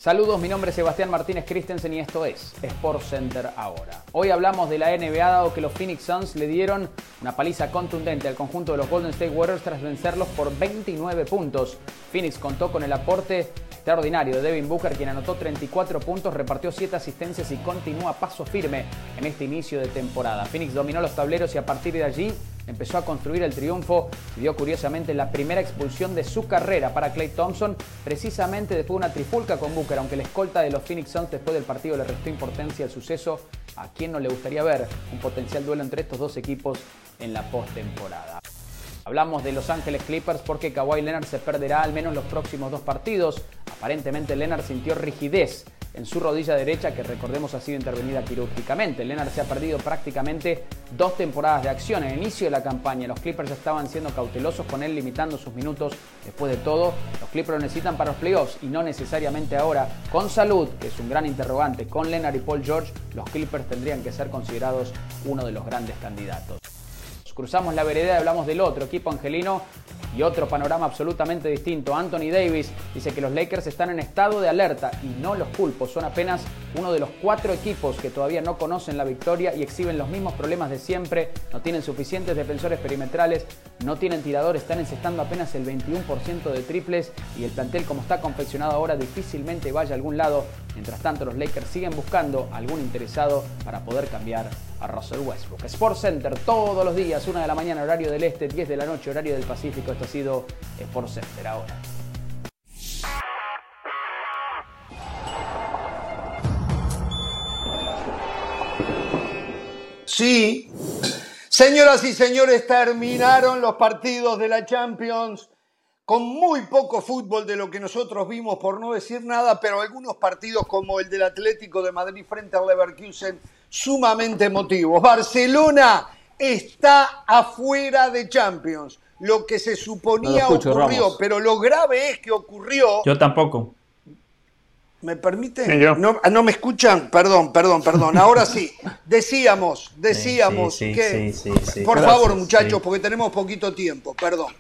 Saludos, mi nombre es Sebastián Martínez Christensen y esto es Sport Center ahora. Hoy hablamos de la NBA dado que los Phoenix Suns le dieron una paliza contundente al conjunto de los Golden State Warriors tras vencerlos por 29 puntos. Phoenix contó con el aporte extraordinario de Devin Booker quien anotó 34 puntos, repartió 7 asistencias y continúa paso firme en este inicio de temporada. Phoenix dominó los tableros y a partir de allí empezó a construir el triunfo y dio curiosamente la primera expulsión de su carrera para Clay Thompson, precisamente después de una trifulca con Booker, aunque la escolta de los Phoenix Suns después del partido le restó importancia al suceso, a quien no le gustaría ver un potencial duelo entre estos dos equipos en la postemporada. Hablamos de Los Ángeles Clippers porque Kawhi Leonard se perderá al menos los próximos dos partidos. Aparentemente Leonard sintió rigidez en su rodilla derecha, que recordemos ha sido intervenida quirúrgicamente. Leonard se ha perdido prácticamente dos temporadas de acción. En el inicio de la campaña, los Clippers estaban siendo cautelosos con él, limitando sus minutos. Después de todo, los Clippers lo necesitan para los playoffs y no necesariamente ahora. Con salud, que es un gran interrogante, con Leonard y Paul George, los Clippers tendrían que ser considerados uno de los grandes candidatos. Cruzamos la vereda y hablamos del otro equipo angelino y otro panorama absolutamente distinto. Anthony Davis dice que los Lakers están en estado de alerta y no los culpos. Son apenas uno de los cuatro equipos que todavía no conocen la victoria y exhiben los mismos problemas de siempre. No tienen suficientes defensores perimetrales, no tienen tiradores, están encestando apenas el 21% de triples y el plantel como está confeccionado ahora difícilmente vaya a algún lado. Mientras tanto, los Lakers siguen buscando algún interesado para poder cambiar a Russell Westbrook. Sport Center todos los días, 1 de la mañana, horario del este, 10 de la noche, horario del Pacífico. Esto ha sido Sport Center ahora. Sí, señoras y señores, terminaron los partidos de la Champions con muy poco fútbol de lo que nosotros vimos, por no decir nada, pero algunos partidos como el del Atlético de Madrid frente al Leverkusen sumamente emotivos. Barcelona está afuera de Champions. Lo que se suponía ocurrió, pero lo grave es que ocurrió. Yo tampoco. ¿Me permite? No, ah, no, me escuchan? Perdón, perdón, perdón. Ahora sí. Decíamos, decíamos que. por favor, muchachos, porque tenemos poquito tiempo, perdón.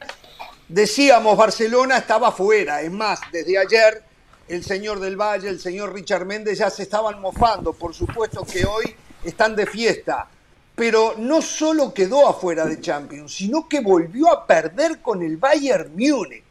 Decíamos, Barcelona estaba fuera. Es más, desde ayer el señor del Valle, el señor Richard Méndez ya se estaban mofando. Por supuesto que hoy están de fiesta. Pero no solo quedó afuera de Champions, sino que volvió a perder con el Bayern Múnich.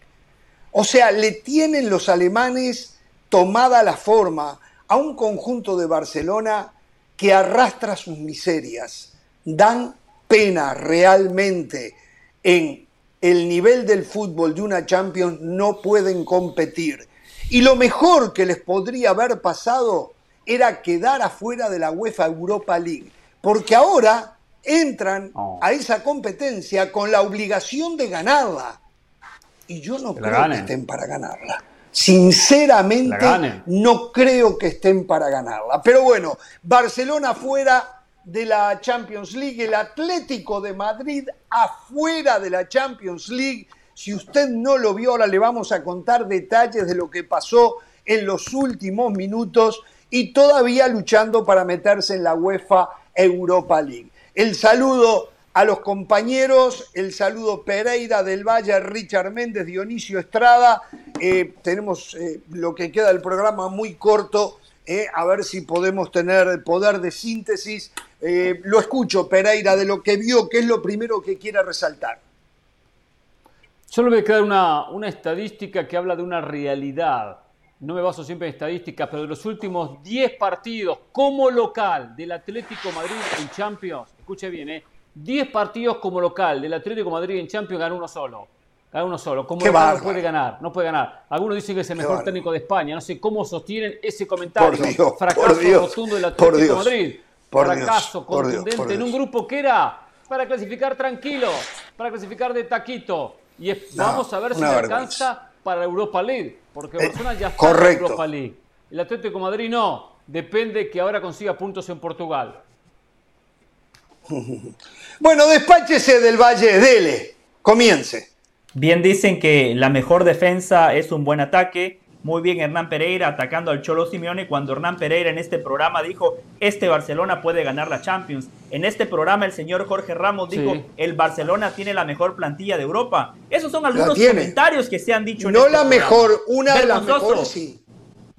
O sea, le tienen los alemanes tomada la forma a un conjunto de Barcelona que arrastra sus miserias. Dan pena realmente en el nivel del fútbol de una Champions, no pueden competir. Y lo mejor que les podría haber pasado era quedar afuera de la UEFA Europa League, porque ahora entran oh. a esa competencia con la obligación de ganarla. Y yo no creo que estén para ganarla. Sinceramente, no creo que estén para ganarla. Pero bueno, Barcelona fuera de la Champions League, el Atlético de Madrid afuera de la Champions League. Si usted no lo vio, ahora le vamos a contar detalles de lo que pasó en los últimos minutos y todavía luchando para meterse en la UEFA Europa League. El saludo a los compañeros, el saludo Pereira del Valle, Richard Méndez, Dionisio Estrada. Eh, tenemos eh, lo que queda del programa muy corto, eh, a ver si podemos tener poder de síntesis. lo escucho, Pereira, de lo que vio, ¿qué es lo primero que quiera resaltar? Solo voy a una, una estadística que habla de una realidad no me baso siempre en estadísticas, pero de los últimos 10 partidos como local del Atlético Madrid en Champions, escuche bien, ¿eh? 10 partidos como local del Atlético Madrid en Champions ganó uno solo. Uno solo. Como no puede ganar, no puede ganar. Algunos dicen que es el mejor técnico de España. No sé cómo sostienen ese comentario. Por Dios, Fracaso por Dios, rotundo del por Atlético de Dios, Madrid. por Fracaso Dios, por Dios, contundente por en un grupo que era para clasificar tranquilo, para clasificar de taquito. Y es- No, vamos a ver si le alcanza para Europa League. Porque Eh, Barcelona ya está correcto. en Europa League. El Atlético de Madrid no. Depende que ahora consiga puntos en Portugal. Bueno, despáchese del Valle, dele, comience. Bien dicen que la mejor defensa es un buen ataque. Muy bien Hernán Pereira atacando al Cholo Simeone cuando Hernán Pereira en este programa dijo, este Barcelona puede ganar la Champions. En este programa el señor Jorge Ramos dijo, Sí. el Barcelona tiene la mejor plantilla de Europa. Esos son algunos comentarios que se han dicho en No este la programa. mejor, una de las mejores sí.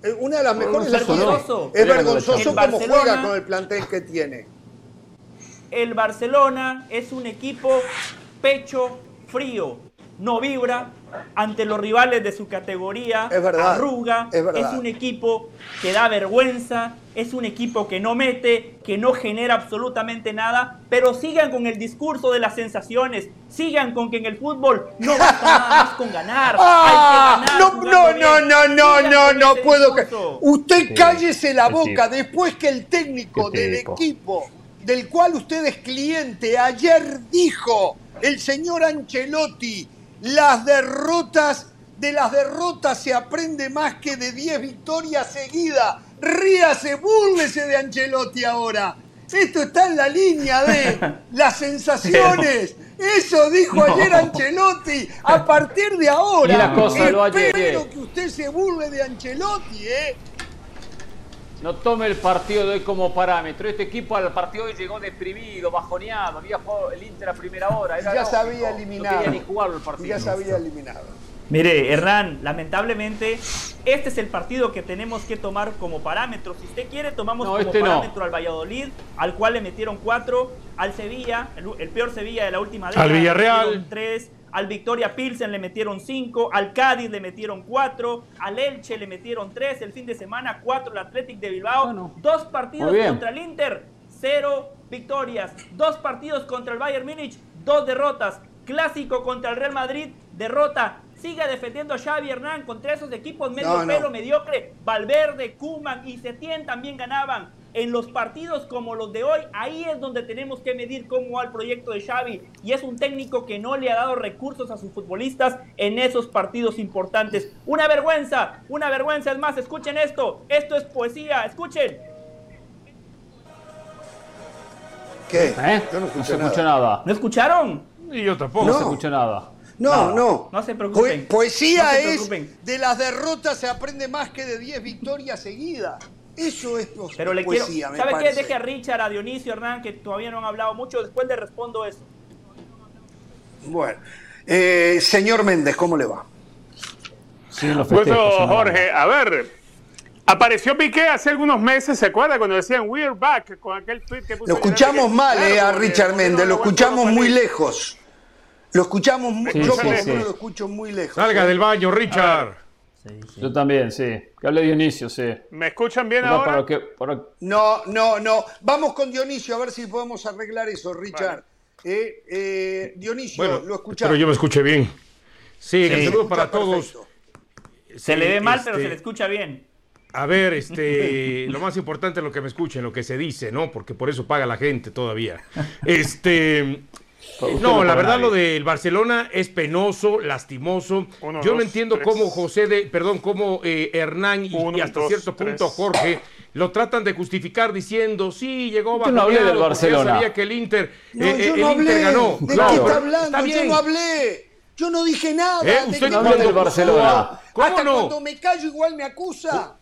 Eh, Una de las mejores. Vergonzoso. Es vergonzoso Barcelona- juega con el plantel que tiene. el Barcelona es un equipo pecho frío, no vibra ante los rivales de su categoría, Es verdad, arruga, es verdad. un equipo que da vergüenza, es un equipo que no mete, que no genera absolutamente nada, pero sigan con el discurso de las sensaciones, sigan con que en el fútbol no basta nada más con ganar, Ah, hay que ganar. no, no, bien. no, no, no, Sigan no, no puedo. que- discurso. Usted Sí, cállese la boca tipo. después que el técnico Qué del tipo. equipo del cual usted es cliente ayer dijo el señor Ancelotti, las derrotas de las derrotas se aprende más que de 10 victorias seguidas. Ríase, búrlese de Ancelotti ahora. Esto está en la línea de las sensaciones. Eso dijo No. ayer Ancelotti. A partir de ahora, cosa espero bien. que usted se burle de Ancelotti, ¿eh? No tome el partido de hoy como parámetro. Este equipo al partido de hoy llegó deprimido, bajoneado. Había jugado el Inter a primera hora. Era Ya lógico. se había eliminado. No quería ni jugarlo el partido. Ya se había eliminado. Mire, Hernán, lamentablemente, este es el partido que tenemos que tomar como parámetro. Si usted quiere, tomamos No, como este no. parámetro al Valladolid, al cual le metieron cuatro, al Sevilla, el, el peor Sevilla de la última década. Al le Villarreal. metieron tres, al Victoria Pilsen le metieron cinco, al Cádiz le metieron cuatro, al Elche le metieron tres, el fin de semana cuatro, el Athletic de Bilbao, dos partidos contra el Inter, cero victorias, dos partidos contra el Bayern Múnich, dos derrotas, clásico contra el Real Madrid, derrota. Siga defendiendo a Xavi Hernán contra esos equipos medio No, no. pelo mediocre. Valverde, Kuman y Setién también ganaban. En los partidos como los de hoy, ahí es donde tenemos que medir cómo va el proyecto de Xavi. Y es un técnico que no le ha dado recursos a sus futbolistas en esos partidos importantes. Una vergüenza, una vergüenza. Es más, escuchen esto. Esto es poesía. Escuchen. ¿Qué? ¿Eh? Yo no No escuché se escucha nada. nada. ¿No escucharon? Y yo tampoco. No, No. se escucha nada. No, no. No se preocupen. Poe- poesía No se es de las derrotas se aprende más que de 10 victorias seguidas. Eso es po- Pero le poesía, quiero. me ¿Sabe qué? Deje a Richard, a Dionisio, Hernán, que todavía no han hablado mucho. Después le respondo eso. Bueno, eh, señor Méndez, ¿cómo le va? Bueno, Jorge, a ver, apareció Piqué hace algunos meses, ¿se acuerda? Cuando decían We're back, con aquel tweet que puso Lo escuchamos mal, claro, eh, a Richard Méndez, lo lo escuchamos muy lejos. Lo escuchamos muy, Sí, yo sí, por lo sí. lo escucho muy lejos. Salga eh. del baño, Richard. Yo también, sí. Que hable Dionisio, sí. ¿Me escuchan bien No, ahora? para que- para- No, no, no. Vamos con Dionisio a ver si podemos arreglar eso, Richard. Eh, eh, Dionisio, Bueno, lo escuchamos. pero yo me escuché bien. Sí, Sí. el saludo para todos. perfecto. Se Sí, le ve mal, pero este, se le escucha bien. A ver, este, lo más importante es lo que me escuchen, lo que se dice, ¿no? Porque por eso paga la gente todavía. Este, no, la verdad lo del Barcelona es penoso, lastimoso. Uno, Yo no entiendo tres. cómo José de, perdón, cómo eh, Hernán y, Uno, y hasta dos, cierto tres. punto Jorge lo tratan de justificar diciendo, sí, llegó Yo no hablé del Barcelona. sabía que el Inter, No, eh, yo el no Inter hablé. ganó. ¿De Claro, qué está está hablando? Yo bien. no hablé. Yo no dije nada. ¿Eh? ¿De Usted no habló del Barcelona. ¿Cómo Hasta no? cuando me callo igual me acusa.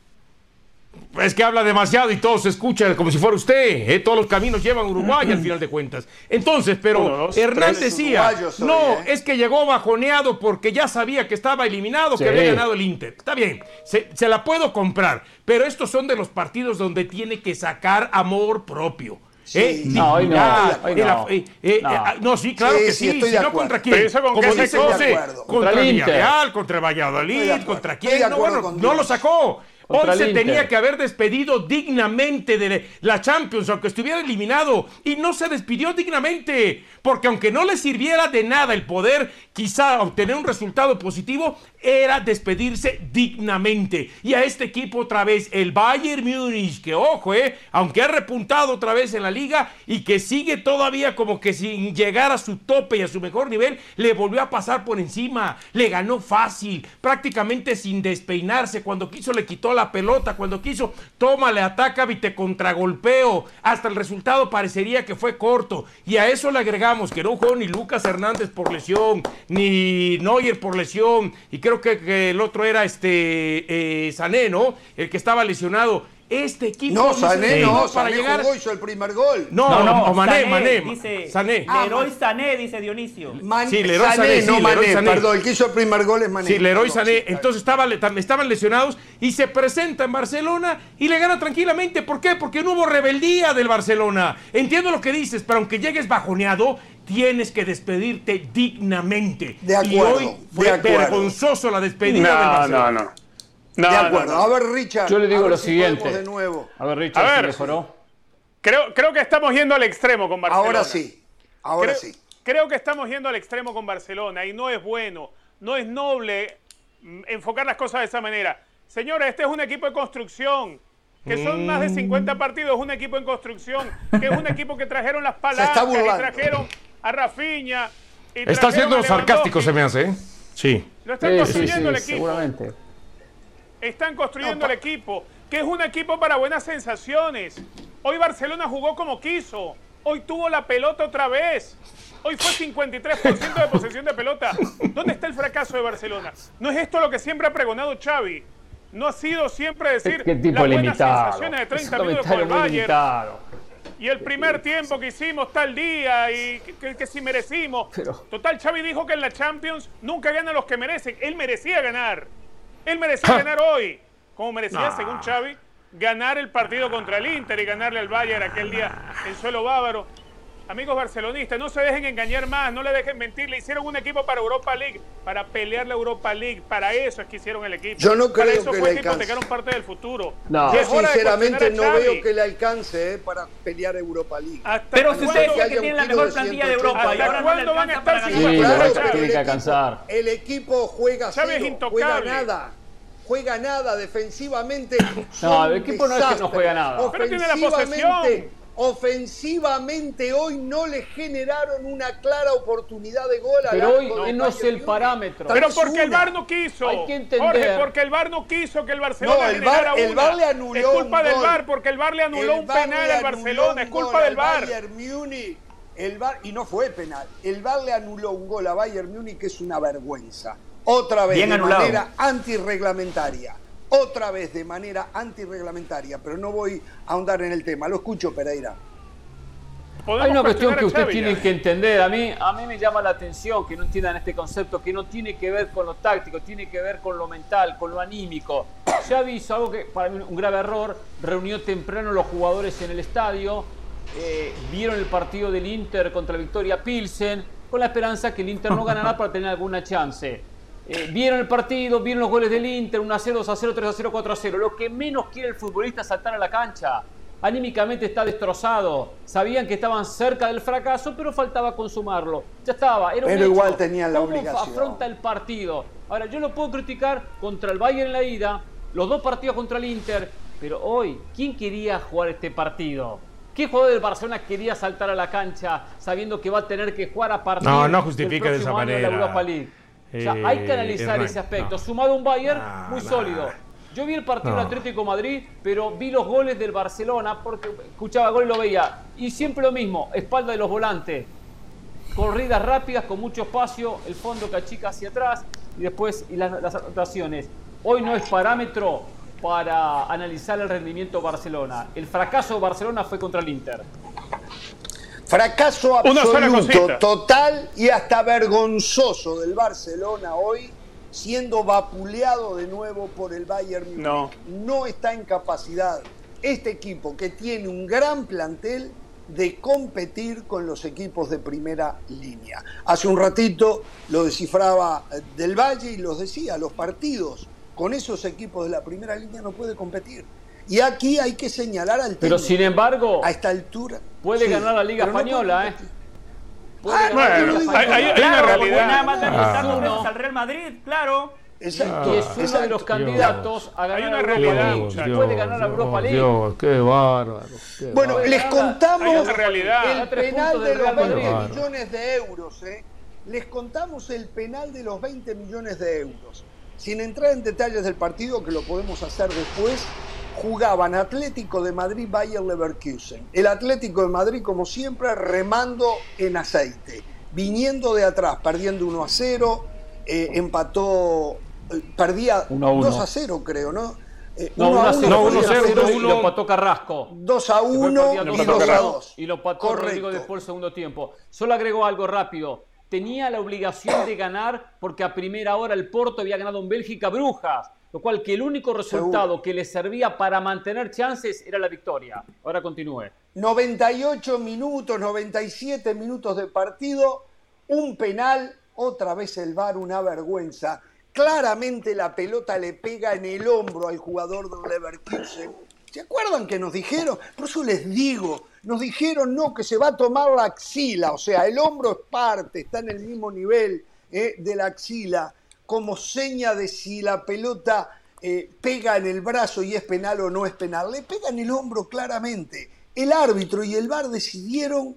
Es que habla demasiado y todo se escucha como si fuera usted. ¿eh? Todos los caminos llevan a Uruguay al final de cuentas. Entonces, pero Uno, dos, Hernán decía, no, ¿eh? es que llegó bajoneado porque ya sabía que estaba eliminado, Sí. que había ganado el Inter. Está bien, se, se la puedo comprar, pero estos son de los partidos donde tiene que sacar amor propio. ¿eh? No, hoy no, Dignidad, hoy el- no. eh, eh, No. no, sí, claro Sí, que sí, sí. estoy si de no. ¿contra quién? Pero eso con Como dice. José, contra Contra el. Villarreal, contra Valladolid, contra quién. No, acuerdo bueno, con no lo sacó. Contra Hoy se tenía que haber despedido dignamente de la Champions, aunque estuviera eliminado. Y no se despidió dignamente. Porque aunque no le sirviera de nada el poder quizá obtener un resultado positivo, era despedirse dignamente. Y a este equipo otra vez, el Bayern Múnich, que ojo, eh, aunque ha repuntado otra vez en la liga y que sigue todavía como que sin llegar a su tope y a su mejor nivel, le volvió a pasar por encima. Le ganó fácil, prácticamente sin despeinarse. Cuando quiso le quitó la pelota, cuando quiso, toma, le ataca y te contragolpeo. Hasta el resultado parecería que fue corto. Y a eso le agregamos que no jugó ni Lucas Hernández por lesión, ni Neuer por lesión. Y creo que, que el otro era este eh, Sané, ¿no? El que estaba lesionado. Este equipo No, Sané no, para Sané llegar. jugó, hizo el primer gol. No, no, o Mané, Sané, Mané, Dice, Sané. Leroy Sané, dice Dionisio. Man- Sí, Leroy Sané, Sané, sí, no Leroy Mané, Sané. perdón, el que hizo el primer gol es Mané. Sí, Leroy Perdón, Sané. sí, Entonces estaba, estaban lesionados y se presenta en Barcelona y le gana tranquilamente. ¿Por qué? Porque no hubo rebeldía del Barcelona. Entiendo lo que dices, pero aunque llegues bajoneado, tienes que despedirte dignamente. De y acuerdo, hoy de fue acuerdo. vergonzoso la despedida No, del Barcelona. no, no. No, de acuerdo. no. A ver, Richard. Yo le digo a ver lo si siguiente. de nuevo. A ver, Richard, A ¿se ver. mejoró? Creo, creo que estamos yendo al extremo con Barcelona. Ahora sí. Ahora creo, sí. Creo que estamos yendo al extremo con Barcelona y no es bueno, no es noble mm, enfocar las cosas de esa manera. Señores, este es un equipo de construcción, que son más de Mm. 50 partidos, un equipo en construcción, que es un equipo que trajeron las y burlando. trajeron a Rafinha. y Está siendo sarcástico, se me hace, ¿eh? Sí. Lo están Sí, construyendo sí, el equipo. seguramente. Están construyendo el equipo, que es un equipo para buenas sensaciones. Hoy Barcelona jugó como quiso. Hoy tuvo la pelota otra vez. Hoy fue 53% de posesión de pelota. ¿Dónde está el fracaso de Barcelona? ¿No es esto lo que siempre ha pregonado Xavi? No ha sido siempre decir Qué tipo las buenas limitado. sensaciones de Es 30 un minutos con el Bayern. limitado. Y el primer tiempo que hicimos tal día y que, que, que si merecimos. Total, Xavi dijo que en la Champions nunca ganan los que merecen. Él merecía ganar. Él merecía ganar hoy. Como merecía, No. según Xavi, ganar el partido contra el Inter y ganarle al Bayern aquel día en suelo bávaro. Amigos barcelonistas, no se dejen engañar más, no le dejen mentir. Le hicieron un equipo para Europa League, para pelear la Europa League. Para eso es que hicieron el equipo. Yo no para creo eso que fue le que hipotecaron parte del futuro. No. Yo Es hora de sinceramente no veo que le alcance eh, para pelear Europa League. ¿Hasta Pero si ustedes que dicen que tienen la mejor de plantilla de 180. Europa ¿Hasta ahora no le cuándo van a estar sin Sí, claro, tiene que el alcanzar. El equipo juega cero, intocable. juega nada. Juega nada defensivamente. No, el equipo no es que no juega nada. Pero tiene la posesión. Ofensivamente hoy no le generaron una clara oportunidad de gol Pero hoy no es el parámetro. Pero porque el. VAR no quiso. Hay que entender. Jorge, porque el VAR no quiso que el Barcelona No, el generara VAR el. VAR le anuló Es culpa un del. VAR, porque el VAR le anuló un penal al Barcelona. Es culpa del VAR. Bayern Múnich. El VAR, y no fue penal. El VAR le anuló un gol a Bayern Múnich que es una vergüenza. Otra vez Bien de anulado. manera antirreglamentaria. Otra vez de manera antirreglamentaria. Pero no voy a ahondar en el tema. Lo escucho, Pereira. Hay una cuestión que a ustedes tienen que entender. A mí, a mí me llama la atención que no entiendan este concepto, que no tiene que ver con lo táctico, tiene que ver con lo mental, con lo anímico. Xavi hizo algo que para mí un grave error, reunió temprano los jugadores en el estadio, eh, vieron el partido del Inter contra la Victoria Pilsen, con la esperanza que el Inter no ganara para tener alguna chance. Eh, vieron el partido, vieron los goles del Inter, 1 a 0, 2 a 0, 3 a 0, 4 a 0. Lo que menos quiere el futbolista es saltar a la cancha. Anímicamente está destrozado. Sabían que estaban cerca del fracaso, pero faltaba consumarlo. Ya estaba. Era un Pero hecho. igual tenían la ¿Cómo obligación. afronta el partido? Ahora, yo lo puedo criticar contra el Bayern en la ida, los dos partidos contra el Inter, pero hoy, ¿quién quería jugar este partido? ¿Qué jugador del Barcelona quería saltar a la cancha sabiendo que va a tener que jugar a partir No, no del justifique de esa año la manera. Europa League? O sea, Eh, hay que analizar ese aspecto. no. Sumado a un Bayern No, muy sólido. Yo vi el partido No. del Atlético Madrid, pero vi los goles del Barcelona porque escuchaba gol y lo veía. Y siempre lo mismo, espalda de los volantes. Corridas rápidas con mucho espacio, el fondo que achica hacia atrás y después y las, las anotaciones. Hoy no es parámetro para analizar el rendimiento de Barcelona. El fracaso de Barcelona fue contra el Inter. Fracaso absoluto, total y hasta vergonzoso del Barcelona hoy, siendo vapuleado de nuevo por el Bayern Múnich. No. No está en capacidad este equipo que tiene un gran plantel de competir con los equipos de primera línea. Hace un ratito lo descifraba eh, Del Valle y los decía, los partidos con esos equipos de la primera línea no puede competir. Y aquí hay que señalar al Pero técnico. sin embargo, a esta altura puede sí, ganar la Liga pero no Española, ¿eh? Ah, ganar la bueno, Liga hay- hay- hay una Claro, realidad. nada más Ah. veces al Real Madrid, claro. Exacto. Y es uno de los candidatos a ganar Hay una la Europa realidad, League. muchachos. Puede ganar la Europa League. Dios, qué bárbaro. qué Bueno, bárbaro. les contamos el penal de los Real 20 Madrid. millones de euros. ¿eh? Les contamos el penal de los 20 millones de euros. Sin entrar en detalles del partido, que lo podemos hacer después, jugaban Atlético de Madrid, Bayer Leverkusen. El Atlético de Madrid, como siempre, remando en aceite, viniendo de atrás, perdiendo 1 a 0, eh, empató, eh, perdía 1 a 1. 2 a 0, creo, ¿no? Eh, No, 1 1 a a 1, 0, no, 1 1 a 0, 0, y lo pató Carrasco. 2 a Que fue 1 perdiendo y dos 2 a a 2. Y lo pató Correcto. Rodrigo después del segundo tiempo. Solo agrego algo rápido. Tenía la obligación de ganar porque a primera hora el Porto había ganado en Bélgica Brujas. Lo cual que el único resultado que le servía para mantener chances era la victoria. Ahora continúe. 98 minutos, 97 minutos de partido, un penal, otra vez el VAR, una vergüenza. Claramente la pelota le pega en el hombro al jugador del Leverkusen. ¿Se acuerdan que nos dijeron? Por eso les digo, nos dijeron no, que se va a tomar la axila, o sea, el hombro es parte, está en el mismo nivel eh, de la axila, como seña de si la pelota eh, pega en el brazo y es penal o no es penal. Le pega en el hombro claramente. El árbitro y el VAR decidieron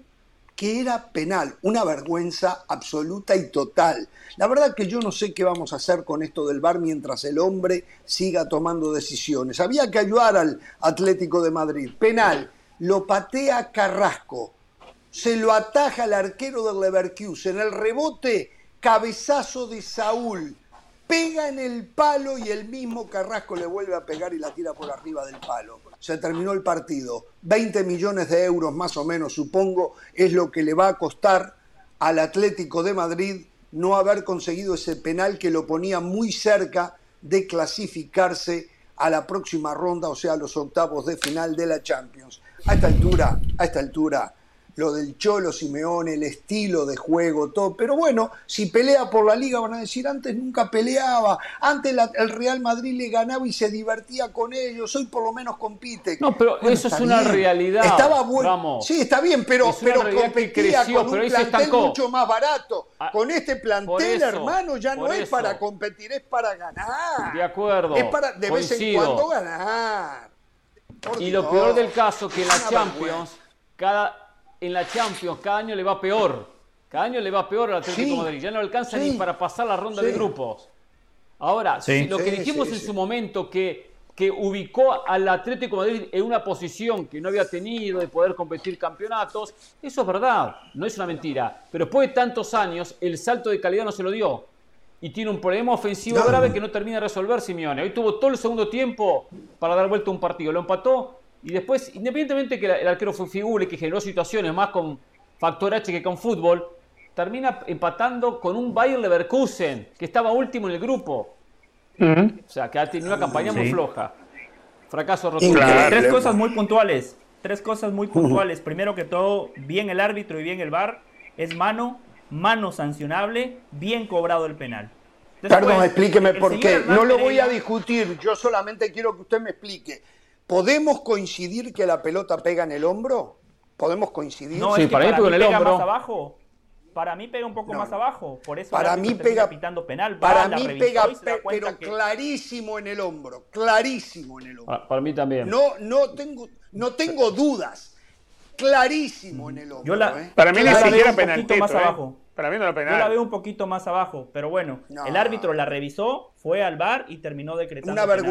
que era penal, una vergüenza absoluta y total. La verdad que yo no sé qué vamos a hacer con esto del VAR mientras el hombre siga tomando decisiones. Había que ayudar al Atlético de Madrid. Penal, lo patea Carrasco, se lo ataja al arquero del Leverkusen, el rebote, cabezazo de Saúl, pega en el palo y el mismo Carrasco le vuelve a pegar y la tira por arriba del palo. Se terminó el partido. 20 millones de euros más o menos, supongo, es lo que le va a costar al Atlético de Madrid no haber conseguido ese penal que lo ponía muy cerca de clasificarse a la próxima ronda, o sea, a los octavos de final de la Champions. A esta altura, a esta altura, lo del Cholo Simeone, el estilo de juego, todo. Pero bueno, si pelea por la liga van a decir, antes nunca peleaba, antes la- el Real Madrid le ganaba y se divertía con ellos, hoy por lo menos compite. No, pero Bueno, eso es una bien. realidad. Estaba bueno. Sí, está bien, pero, Es pero competía creció, con un plantel mucho más barato. Ah, con este plantel, eso, hermano, ya no es para competir, es para ganar. De acuerdo. Es para de vez en coincido. cuando ganar. Por Y lo peor del caso que la Champions, cada, en la Champions, cada año le va peor. Cada año le va peor al Atlético Sí. de Madrid. Ya no alcanza Sí. ni para pasar la ronda Sí. de grupos. Ahora, Sí. si lo que dijimos sí, en sí. su momento que, que ubicó al Atlético de Madrid en una posición que no había tenido de poder competir campeonatos, eso es verdad, no es una mentira. Pero después de tantos años, el salto de calidad no se lo dio. Y tiene un problema ofensivo No. grave que no termina de resolver Simeone. Hoy tuvo todo el segundo tiempo para dar vuelta a un partido. Lo empató y después, independientemente que el arquero fue figura y que generó situaciones más con factor H que con fútbol, termina empatando con un Bayer Leverkusen, que estaba último en el grupo. O sea, que ha tenido una campaña muy floja. Fracaso rotundo. Tres cosas muy puntuales. Tres cosas muy puntuales. Primero que todo, bien el árbitro y bien el VAR. Es mano, mano sancionable, bien cobrado el penal. Después, Perdón, explíqueme por qué. No lo voy a discutir, yo solamente quiero que usted me explique. ¿Podemos coincidir que la pelota pega en el hombro? ¿Podemos coincidir? No, Sí, es que para mí para, pega mí en el pega hombro. más abajo. Para mí pega un poco No, más abajo. Por eso Para mí pega- pitando penal. Para la mí pega, pe- pero que- clarísimo en el hombro, clarísimo en el hombro. Para, para mí también. No, no tengo, no tengo dudas. Clarísimo en el hombro. Yo la- ¿eh? Para mí ni la siquiera más ¿eh? abajo. Para mí no era Yo la penal. veo un poquito más abajo, pero bueno, No. el árbitro la revisó, fue al bar y terminó decretando. Una penal.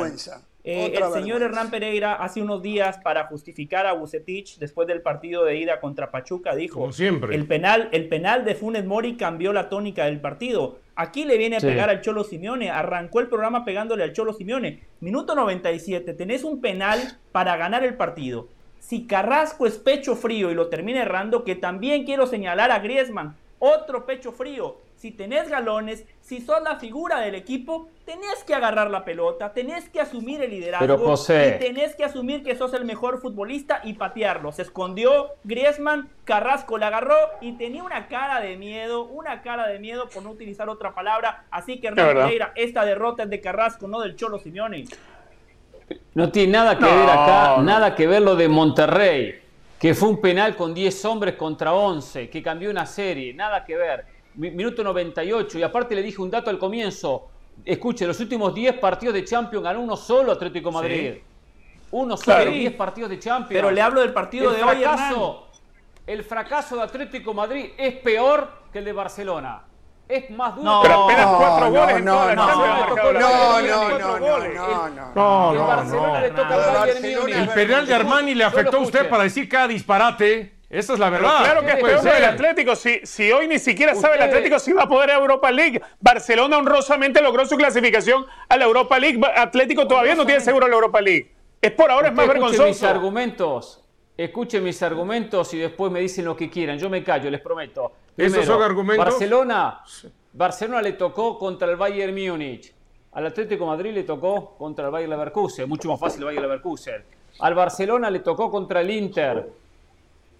Eh, el señor. Hernán Pereira hace unos días para justificar a Bucetich después del partido de ida contra Pachuca dijo Como siempre. el penal el penal de Funes Mori cambió la tónica del partido. Aquí le viene a Sí. pegar al Cholo Simeone, arrancó el programa pegándole al Cholo Simeone. Minuto 97, tenés un penal para ganar el partido. Si Carrasco es pecho frío y lo termina errando, que también quiero señalar a Griezmann, otro pecho frío. Si tenés galones, si sos la figura del equipo, tenés que agarrar la pelota, tenés que asumir el liderazgo Pero, José. y tenés que asumir que sos el mejor futbolista y patearlo. Se escondió Griezmann, Carrasco la agarró y tenía una cara de miedo, una cara de miedo por no utilizar otra palabra. Así que Hernán. Pereira, esta derrota es de Carrasco, no del Cholo Simeone. No tiene nada que No, ver acá, no. nada que ver lo de Monterrey, que fue un penal con 10 hombres contra 11, que cambió una serie, nada que ver. Mi- Minuto 98, y aparte le dije un dato al comienzo. Escuche, los últimos 10 partidos de Champions ganó uno solo Atlético Madrid. Uno solo Claro. de 10 partidos de Champions. Pero le hablo del partido El de hoy, fracaso, El fracaso de Atlético Madrid es peor que el de Barcelona. Es más duro. No, Pero apenas cuatro no, goles en no, la no, Champions la no, no, no, goles. no, no, No, El no, Barcelona le no. toca. El penal de Armani le afectó a usted para decir cada disparate. Esa es la Pero verdad. claro que es ¿Qué puede peor ser? Atlético. Si, si hoy ni siquiera sabe el Atlético si va a poder a Europa League. Barcelona honrosamente logró su clasificación a la Europa League. Atlético todavía no tiene seguro la Europa League. Es por ahora es más Usted escuche mis vergonzoso. argumentos. Escuchen mis argumentos y después me dicen lo que quieran. Yo me callo, les prometo. ¿Esos son argumentos? Barcelona, Barcelona le tocó contra el Bayern Múnich. Al Atlético de Madrid le tocó contra el Bayern Leverkusen. Mucho más fácil el Bayern Leverkusen. Al Barcelona le tocó contra el Inter.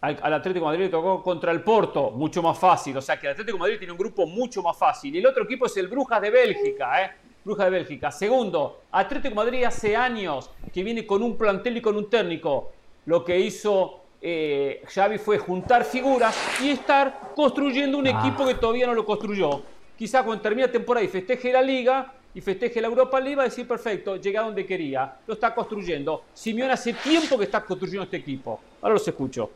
Al, al Atlético de Madrid le tocó contra el Porto. Mucho más fácil. O sea que el Atlético de Madrid tiene un grupo mucho más fácil. Y el otro equipo es el Brujas de Bélgica. ¿eh? Brujas de Bélgica. Segundo, Atlético de Madrid hace años que viene con un plantel y con un técnico. Lo que hizo eh, Xavi fue juntar figuras y estar construyendo un equipo que todavía no lo construyó. Quizá cuando termine la temporada y festeje la Liga y festeje la Europa League va a decir, perfecto, llegué a donde quería. Lo está construyendo. Simeone hace tiempo que está construyendo este equipo. Ahora los escucho.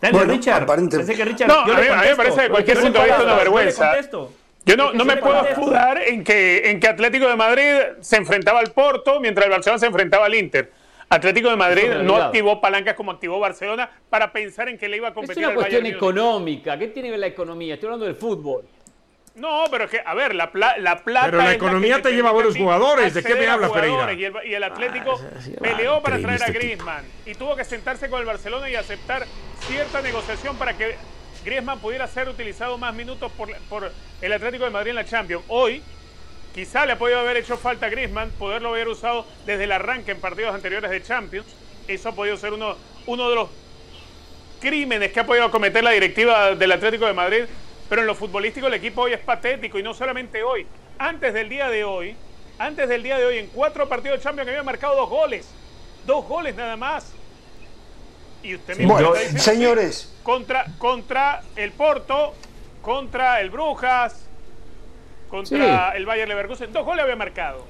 Dale, Bueno, Richard. aparente- Pensé que Richard- No, yo a mí, a mí me parece de cualquier punto de vista una vergüenza. Yo no, no me puedo escudar en que, en que Atlético de Madrid se enfrentaba al Porto mientras el Barcelona se enfrentaba al Inter. Atlético de Madrid es no activó palancas como activó Barcelona para pensar en que le iba a Es competir una al cuestión Bayern económica. ¿Qué tiene que ver la economía? Estoy hablando del fútbol. No, pero es que, a ver, la, pla- la plata. Pero la economía te lleva buenos a ti jugadores. ¿De qué me acceder a habla Pereira? Y el, y el Atlético Ah, sí, peleó para traer a tipo. Griezmann y tuvo que sentarse con el Barcelona y aceptar cierta negociación para que Griezmann pudiera ser utilizado más minutos por, por el Atlético de Madrid en la Champions. Hoy, quizá le ha podido haber hecho falta a Griezmann poderlo haber usado desde el arranque en partidos anteriores de Champions. Eso ha podido ser uno, uno de los crímenes que ha podido cometer la directiva del Atlético de Madrid, pero en lo futbolístico el equipo hoy es patético y no solamente hoy. Antes del día de hoy, antes del día de hoy, en cuatro partidos de Champions que había marcado dos goles, dos goles nada más. Y usted mismo Bueno, está diciendo, señores. sí, contra, contra el Porto, contra el Brujas, contra Sí. el Bayern Leverkusen, dos goles había marcado.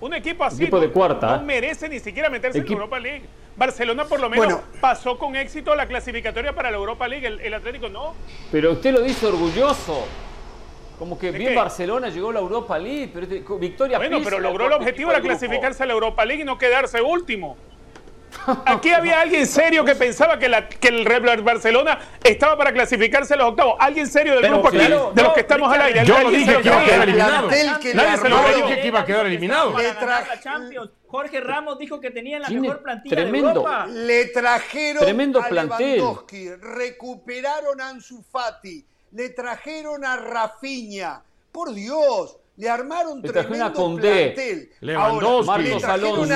Un equipo así Equipo no, de cuarta, no ¿eh? merece ni siquiera meterse en Equipo- Europa League. Barcelona por lo menos Bueno. pasó con éxito la clasificatoria para la Europa League, el, el Atlético no. Pero usted lo dice orgulloso. Como que ¿De bien qué? Barcelona llegó a la Europa League, pero este- victoria Bueno, pisa pero logró el objetivo de clasificarse a la Europa League y no quedarse último. Aquí había alguien serio que pensaba que, la- que el Real Barcelona estaba para clasificarse a los octavos. Alguien serio del Pero grupo aquí, claro, de los no, que estamos al aire. Yo Alguien dije que iba a quedar El eliminado. Nadie se lo dije que iba a quedar eliminado. Le. Jorge Ramos dijo que tenían la mejor plantilla tremendo. de Europa. Le trajeron Tremendo a plantel. Lewandowski, recuperaron a Ansu Fati, le trajeron a Rafinha. Por Dios, le armaron Le trajeron a tremendo Condé. plantel. Lewandowski, Ahora, le Marcos.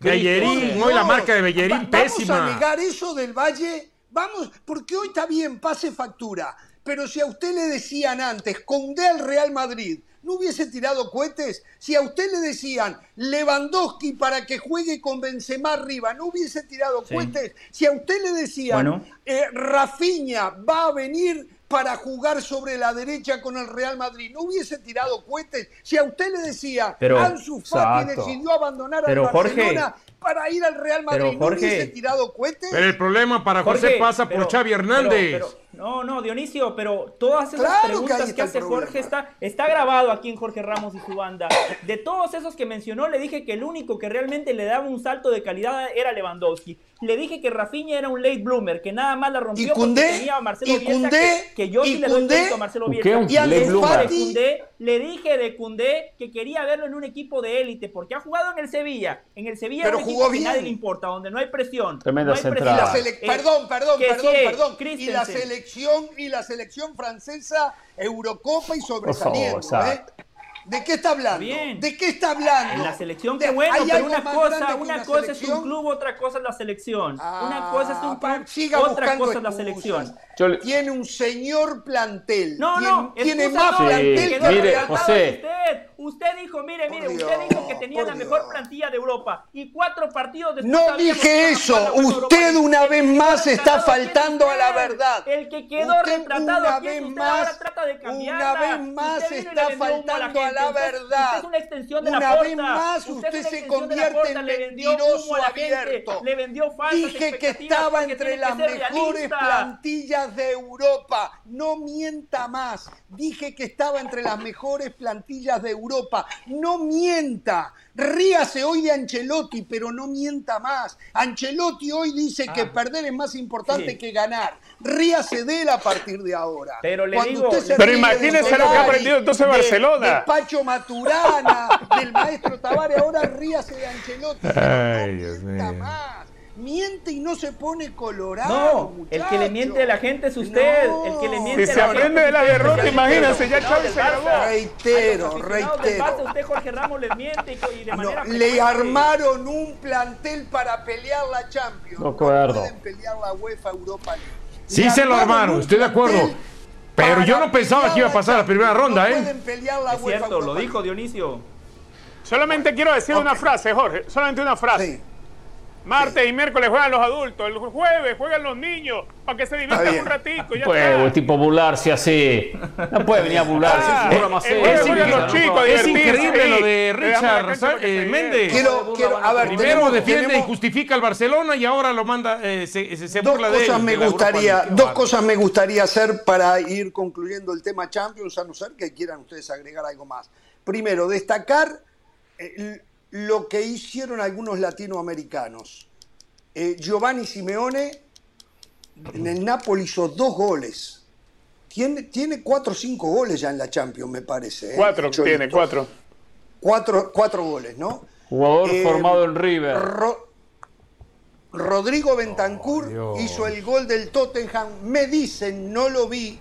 Bellerín, hoy la marca de Bellerín va- ¿Vamos pésima. a negar eso del Valle? Vamos, porque hoy está bien, pase factura. Pero si a usted le decían antes, Condé al Real Madrid, ¿no hubiese tirado cohetes? Si a usted le decían Lewandowski para que juegue con Benzema arriba, ¿no hubiese tirado Sí. cohetes? Si a usted le decían Bueno. eh, Rafinha va a venir para jugar sobre la derecha con el Real Madrid, ¿no hubiese tirado cohetes? Si a usted le decía Pero- Ansu Fati decidió abandonar Pero, al Jorge, Barcelona para ir al Real Madrid, pero, ¿no Jorge, hubiese tirado cohetes? Pero el problema para José Jorge, pasa pero- por Xavi Hernández. No, no, Dionisio, pero todas esas Claro que preguntas que, el hace problema. Jorge está, está grabado aquí en Jorge Ramos y su banda. De todos esos que mencionó, le dije que el único que realmente le daba un salto de calidad era Lewandowski. Le dije que Rafinha era un late bloomer, que nada más la rompió ¿Y Koundé? porque tenía a Marcelo ¿Y Bielsa, que, que yo ¿Y sí le doy crédito a Marcelo. Bielsa. ¿Un Y de bloomer? Koundé, le dije de Koundé que quería verlo en un equipo de élite, porque ha jugado en el Sevilla. En el Sevilla Pero jugó que bien. nadie le importa, donde no hay presión. Tremenda no hay presión. Eh, perdón, perdón, que perdón, perdón. Y la Christensen. Selección y la selección francesa, Eurocopa y sobresaliendo. ¿eh? ¿De qué está hablando? Bien. ¿De qué está hablando? En la selección, qué bueno, ¿hay pero una cosa, una una cosa es un club, otra cosa es la selección. una Ah, cosa es un club, siga otra cosa es la selección. Le- Tiene un señor plantel. No, Tiene- no, tiene excusa más no, plantel Sí, que mire, José. Usted, usted dijo, mire, mire, usted dijo que tenía la mejor Dios. plantilla de Europa y cuatro partidos después No dije eso. Usted una vez más está retratado, ¿quién es faltando a la verdad. El que quedó Usted retratado, una ¿quién es vez usted? más- Ahora trata de cambiarla. una vez más está a faltando a la verdad. Usted es una extensión de Una la vez más usted se convierte en mentiroso abierto. Le vendió Dije que estaba entre las mejores plantillas de Europa. No mienta más. Dije que estaba entre las mejores plantillas de Europa. No mienta. Ríase hoy de Ancelotti, pero no mienta más. Ancelotti hoy dice que perder es más importante Ah. Sí. que ganar. Ríase de él a partir de ahora. Pero le Cuando digo- Pero imagínese lo que ha aprendido entonces de- Barcelona. De Pacho Maturana, del maestro Tavares, ahora ríase de Ancelotti. Ay, no Dios mienta mío. más. Miente y no se pone colorado. No, el que le miente a la gente es usted. No. El que le miente Si a se la aprende gente de la derrota, imagínense, ya Xavi se grabó. Reitero, reitero. Barça, usted, Jorge Ramos, les miente y, de No, manera le frecuente. armaron un plantel para pelear la Champions. No acuerdo. pueden pelear la UEFA Europa League. Sí Le se lo armaron, estoy de acuerdo. Pero yo no pensaba que iba a pasar la primera ronda, No ¿eh? pueden pelear la Es UEFA cierto, lo dijo Dionisio. Solamente quiero decir una frase, Jorge. Solamente una frase. Sí. Martes y miércoles juegan los adultos. El jueves juegan los niños. Para que se diviertan un ratico. y Ya Puede, está. tipo burlarse así. No puede venir a burlarse. Ah, es jueves Es juegan increíble, los chicos. a es increíble lo de Richard eh, Méndez. diviertan. Quiero, quiero, a ver, Primero tenemos- defiende y justifica al Barcelona y ahora lo manda, eh, se, se, se Dos burla de él. cosas me de gustaría, dos cosas me gustaría hacer para ir concluyendo el tema Champions, a no ser que quieran ustedes agregar algo más. Primero, destacar eh, lo que hicieron algunos latinoamericanos. Eh, Giovanni Simeone en el Napoli hizo dos goles. Tiene, tiene cuatro o cinco goles ya en la Champions, me parece. ¿eh? Cuatro Cholito. tiene, cuatro. Cuatro, cuatro goles, ¿no? Jugador Eh, formado en River. Ro- Rodrigo Bentancur Dios. hizo el gol del Tottenham. Me dicen, no lo vi,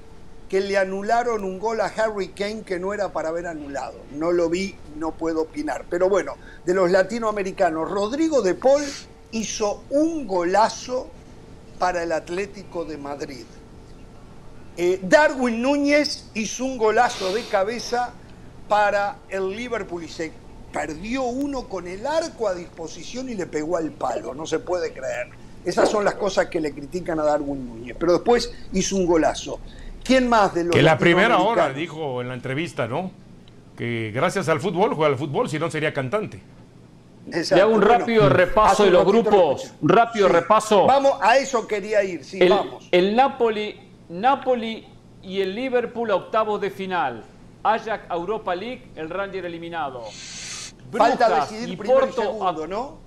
que le anularon un gol a Harry Kane que no era para haber anulado. No lo vi, no puedo opinar. Pero bueno, de los latinoamericanos, Rodrigo de Paul hizo un golazo para el Atlético de Madrid. Eh, Darwin Núñez hizo un golazo de cabeza para el Liverpool y se perdió uno con el arco a disposición y le pegó al palo. No se puede creer. Esas son las cosas que le critican a Darwin Núñez. Pero después hizo un golazo. ¿Quién más de los Que la primera hora dijo en la entrevista, ¿no? Que gracias al fútbol juega al fútbol, si no sería cantante. Exacto. Le hago un Bueno, rápido repaso de los grupos. Un rápido Sí. repaso. Vamos, a eso quería ir, sí, el, vamos. el Napoli, Napoli y el Liverpool a octavos de final. Ajax Europa League, el Ranger eliminado. Falta Brujas decidir y primero y Porto a- segundo, ¿no?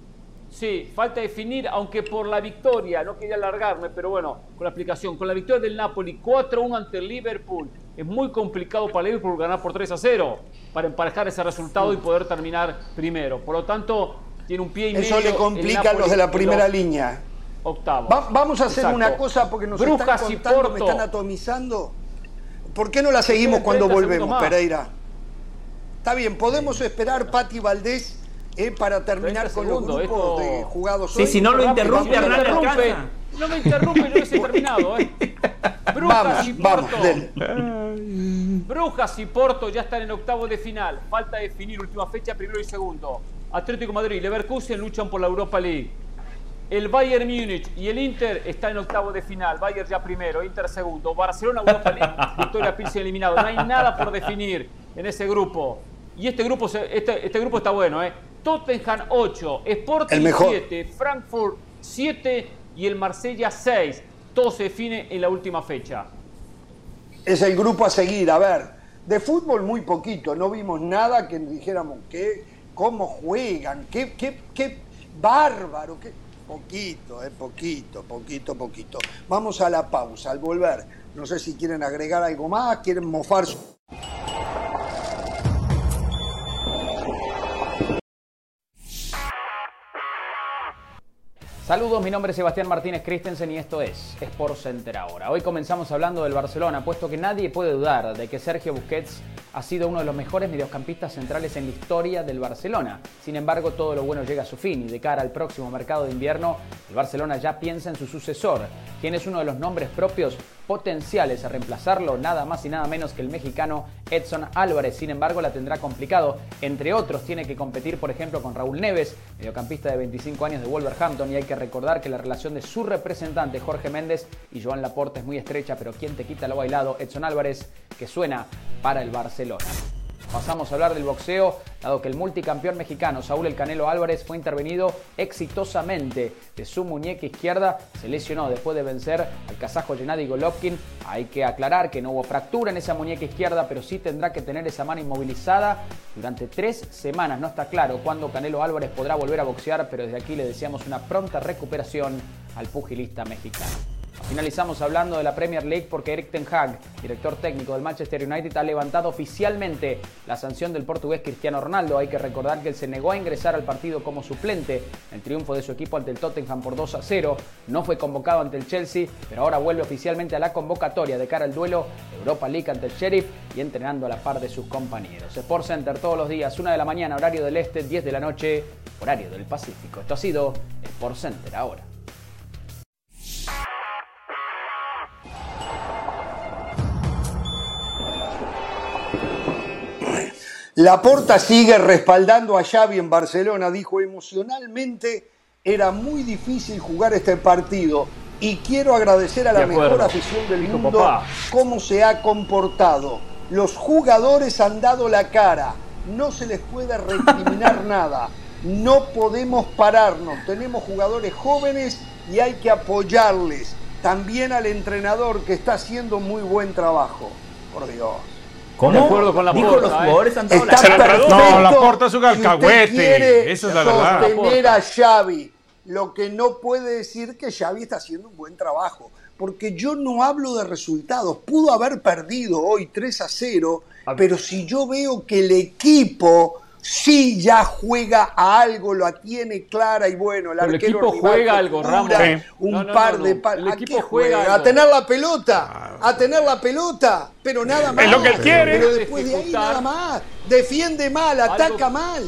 Sí, falta definir, aunque por la victoria, no quería alargarme, pero bueno, con la aplicación, con la victoria del Napoli 4-1 ante el Liverpool, es muy complicado para Liverpool ganar por 3 a 0 para emparejar ese resultado y poder terminar primero. Por lo tanto, tiene un pie y Eso medio. le complica a los de la primera los línea. Octavos. Va- vamos a hacer Exacto. una cosa porque nos Brujas están y contando, me están atomizando. ¿Por qué no la seguimos cuando 30 volvemos. Pereira? Está bien, podemos esperar Pati Valdés eh, para terminar 30 con los grupos esto- de jugados Sí, hoy. si no lo interrumpe, no me Hernán, interrumpe. No me interrumpe, yo hubiese terminado, ¿eh? Brujas Vamos, y Porto. Brujas y Porto ya están en octavos de final. Falta definir última fecha, primero y segundo. Atlético Madrid y Leverkusen luchan por la Europa League. El Bayern Múnich y el Inter están en octavos de final. Bayern ya primero, Inter segundo. Barcelona Europa League, Victoria Pilsen eliminado. No hay nada por definir en ese grupo. Y este grupo, se- este, este grupo está bueno, ¿eh? Tottenham 8, Sporting El mejor. 7, Frankfurt 7 y el Marsella 6. Todo se define en la última fecha. es el grupo a seguir. A ver, de fútbol muy poquito, no vimos nada que dijéramos que, cómo juegan, qué, qué, qué bárbaro, qué poquito, eh, poquito, poquito, poquito. Vamos a la pausa, al volver. No sé si quieren agregar algo más, quieren mofar Saludos, mi nombre es Sebastián Martínez Christensen y esto es Sport Center ahora. Hoy comenzamos hablando del Barcelona, puesto que nadie puede dudar de que Sergio Busquets ha sido uno de los mejores mediocampistas centrales en la historia del Barcelona. Sin embargo, todo lo bueno llega a su fin y de cara al próximo mercado de invierno, el Barcelona ya piensa en su sucesor, quien es uno de los nombres propios potenciales a reemplazarlo, nada más y nada menos que el mexicano Edson Álvarez. Sin embargo, la tendrá complicado. Entre otros, tiene que competir, por ejemplo, con Raúl Neves, mediocampista de 25 años de Wolverhampton, y hay que recordar que la relación de su representante, Jorge Méndez, y Joan Laporte es muy estrecha, pero quien te quita lo bailado, Edson Álvarez, que suena para el Barcelona. Pasamos a hablar del boxeo, dado que el multicampeón mexicano Saúl El Canelo Álvarez fue intervenido exitosamente de su muñeca izquierda, se lesionó después de vencer al kazajo Gennady Golovkin. Hay que aclarar que no hubo fractura en esa muñeca izquierda, pero sí tendrá que tener esa mano inmovilizada durante tres semanas. No está claro cuándo Canelo Álvarez podrá volver a boxear, pero desde aquí le deseamos una pronta recuperación al pugilista mexicano. Finalizamos hablando de la Premier League porque Eric Ten Hag, director técnico del Manchester United, ha levantado oficialmente la sanción del portugués Cristiano Ronaldo. Hay que recordar que él se negó a ingresar al partido como suplente en el triunfo de su equipo ante el Tottenham por 2 a 0. No fue convocado ante el Chelsea, pero ahora vuelve oficialmente a la convocatoria de cara al duelo Europa League ante el Sheriff y entrenando a la par de sus compañeros. Sport Center todos los días, 1 de la mañana, horario del este, 10 de la noche, horario del Pacífico. Esto ha sido Sport Center ahora. Laporta sigue respaldando a Xavi en Barcelona. Dijo, emocionalmente era muy difícil jugar este partido y quiero agradecer a la mejor afición del mundo cómo se ha comportado. Los jugadores han dado la cara, no se les puede recriminar nada. No podemos pararnos, tenemos jugadores jóvenes y hay que apoyarles. También al entrenador que está haciendo muy buen trabajo. Por Dios. ¿Cómo? De acuerdo con la Dijo porta, los ¿eh? jugadores han han dado la cara. No, la porta es un alcahuete. Esa es la verdad. sostener a Xavi, lo que no puede decir que Xavi está haciendo un buen trabajo. Porque yo no hablo de resultados. Pudo haber perdido hoy 3 a 0, pero si yo veo que el equipo sí ya juega a algo, lo tiene clara y bueno, el Pero el arquero equipo rival juega algo, Ramos. Sí. Un No, no, par no, de par- El ¿A equipo qué juega juega? A tener la pelota, a tener la pelota, pero nada más. Es lo que él quiere. Pero después de ahí nada más. Defiende mal, Algo- ataca mal.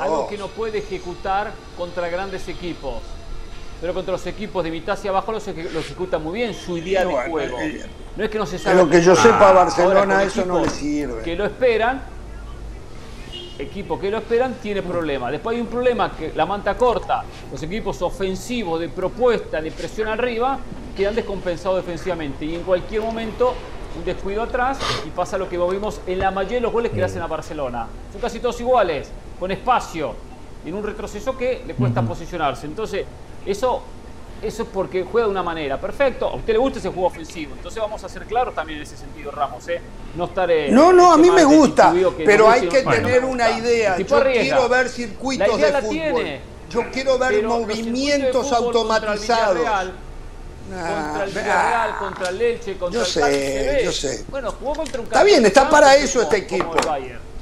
Algo que no puede ejecutar contra grandes equipos. Pero contra los equipos de mitad hacia abajo los, eje- lo ejecuta muy bien su idea de Bueno, juego. eh, No es que no se de sabe. lo que yo sepa, Barcelona eso no le sirve. Que lo esperan. Equipo que lo esperan tiene problemas. Después hay un problema que la manta corta, los equipos ofensivos de propuesta, de presión arriba, quedan descompensados defensivamente. Y en cualquier momento, un descuido atrás y pasa lo que vimos en la mayoría de los goles que le hacen a Barcelona. Son casi todos iguales, con espacio, en un retroceso que le cuesta posicionarse. Entonces, eso, eso es porque juega de una manera. Perfecto, a usted le gusta ese juego ofensivo. Entonces vamos a ser claros también en ese sentido, Ramos. ¿eh? No estar... eh, No, no, a mí me este mal gusta, pero no hay que tener me una idea. Yo arriesga. quiero ver La circuitos idea de la fútbol. tiene. Yo quiero ver Pero movimientos fútbol Contra el automatizados. Villarreal, contra el Ah, Villarreal, contra el Leche, contra Yo el sé, yo sé. Bueno, jugó contra un Está bien, está campeón para eso este equipo.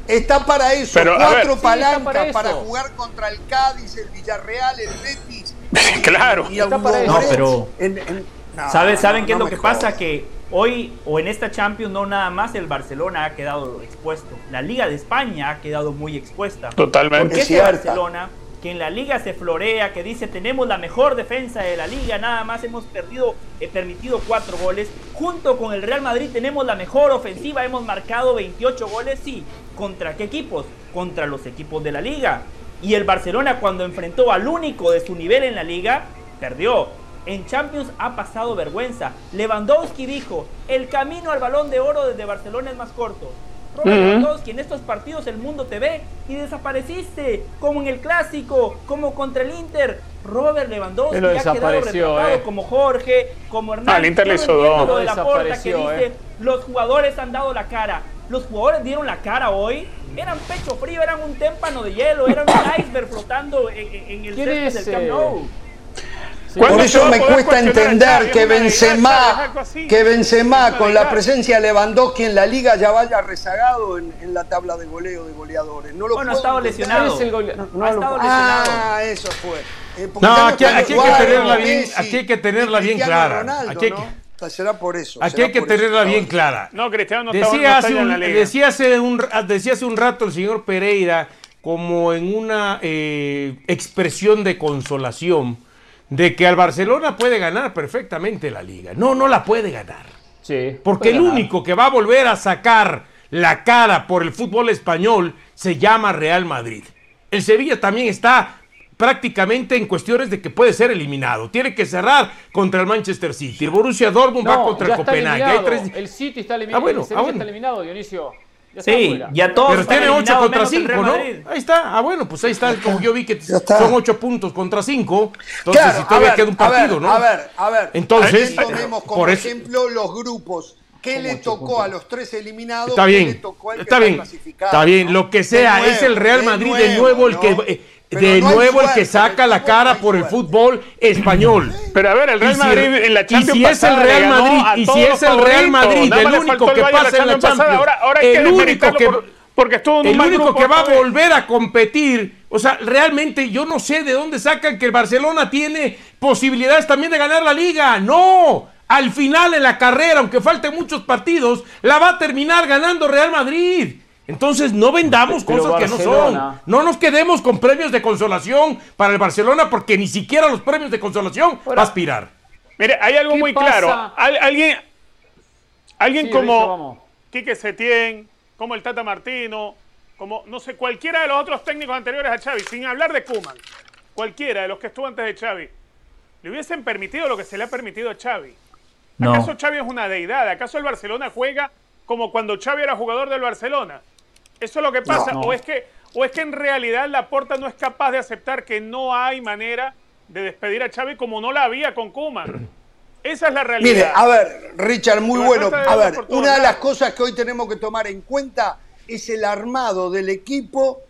Está para eso, Pero, a ver. cuatro Sí, está palancas para jugar contra el Cádiz, el Villarreal, el Betis. Claro. Y. No, pero- En- en- no, ¿Saben, ¿saben no, qué es lo que pasa? Que hoy o en esta Champions no nada más el Barcelona ha quedado expuesto. La Liga de España ha quedado muy expuesta. Totalmente. Porque Es este cierta. Barcelona, que en la Liga se florea, que dice tenemos la mejor defensa de la Liga, nada más hemos perdido, eh, permitido cuatro goles. Junto con el Real Madrid tenemos la mejor ofensiva, hemos marcado 28 goles, sí. ¿Contra qué equipos? Contra los equipos de la Liga. Y el Barcelona cuando enfrentó al único de su nivel en la Liga, perdió. En Champions ha pasado vergüenza. Lewandowski dijo, el camino al balón de oro desde Barcelona es más corto. Robert. Lewandowski, en estos partidos el mundo te ve y desapareciste, como en el clásico, como contra el Inter. Robert Lewandowski Él lo ha quedado retratado eh. como Jorge, como Hernán. Ah, el Inter le hizo dos. lo de la porta que Desapareció, dice, eh. los jugadores han dado la cara. Los jugadores dieron la cara hoy. Eran pecho frío, eran un témpano de hielo, eran un iceberg flotando en, el ¿Quién césped del Camp eh. Por eso me cuesta entender que Benzema, que Benzema con la presencia de Lewandowski en la liga ya vaya rezagado en, en la tabla de goleo de goleadores. No lo Bueno, ha estado lesionado. Es el gole- No ha lo- estado Ah, eso fue. Eh, No, aquí, hay que tenerla bien, Messi, aquí hay que tenerla bien Cristiano clara. Ronaldo, Aquí hay que- Será por eso. Aquí hay que tenerla bien clara. No, Cristiano no Decía está hace, ya en la un, liga. decía, hace un, decía hace un rato el señor Pereira, como en una eh, expresión de consolación, de que al Barcelona puede ganar perfectamente la liga. No, no la puede ganar. Sí. Porque puede el ganar. único que va a volver a sacar la cara por el fútbol español se llama Real Madrid. El Sevilla también está prácticamente en cuestiones de que puede ser eliminado. Tiene que cerrar contra el Manchester City. El Borussia Dortmund va contra ya el Copenhague. Hay tres- El City está eliminado. Ah, bueno, el ah, bueno. está eliminado, Dionisio. Ya Sí, ya todos Pero tiene 8 eliminados, contra menos el 5, Real ¿no? Ahí está. Ah, bueno, pues ahí está. Como yo vi que son 8 puntos contra 5. Entonces, Claro, si todavía ver, queda un a ver, partido, ¿no? A ver, a ver. Entonces, Aquí tomemos como por eso- ejemplo los grupos. ¿Qué le tocó a los tres eliminados? Está ¿Qué bien, le tocó al que está bien, clasificado, está bien. no? Lo que sea, nuevo, es el Real Madrid de nuevo, nuevo el ¿no? que eh, Pero de no nuevo el que saca la cara por el fútbol español. Pero a ver, el Real Y si- Madrid en la y Champions si es el Real Madrid y si es el Real. Madrid el único que pasa en la Champions Ahora, ahora el único que por- porque estuvo en el único grupo que va a volver a competir, o sea, realmente yo no sé de dónde sacan que el Barcelona tiene posibilidades también de ganar la liga. No, al final en la carrera, aunque falten muchos partidos, la va a terminar ganando Real Madrid. Entonces no vendamos Pero cosas que no son. No nos quedemos con premios de consolación para el Barcelona porque ni siquiera los premios de consolación va a aspirar. Mire, hay algo ¿Qué muy pasa? claro. Al- alguien alguien Sí, como. Quique Setién, como el Tata Martino, como, no sé, cualquiera de los otros técnicos anteriores a Xavi, sin hablar de Kuman, cualquiera de los que estuvo antes de Xavi, le hubiesen permitido lo que se le ha permitido a Xavi. No. ¿Acaso Xavi es una deidad? ¿Acaso el Barcelona juega como cuando Xavi era jugador del Barcelona? ¿Eso es lo que pasa? No. ¿O, es que, ¿O es que en realidad Laporta no es capaz de aceptar que no hay manera de despedir a Xavi como no la había con Kuman? Esa es la realidad. Mire, a ver, Richard, muy bueno. A ver, una de las cosas que hoy tenemos que tomar en cuenta es el armado del equipo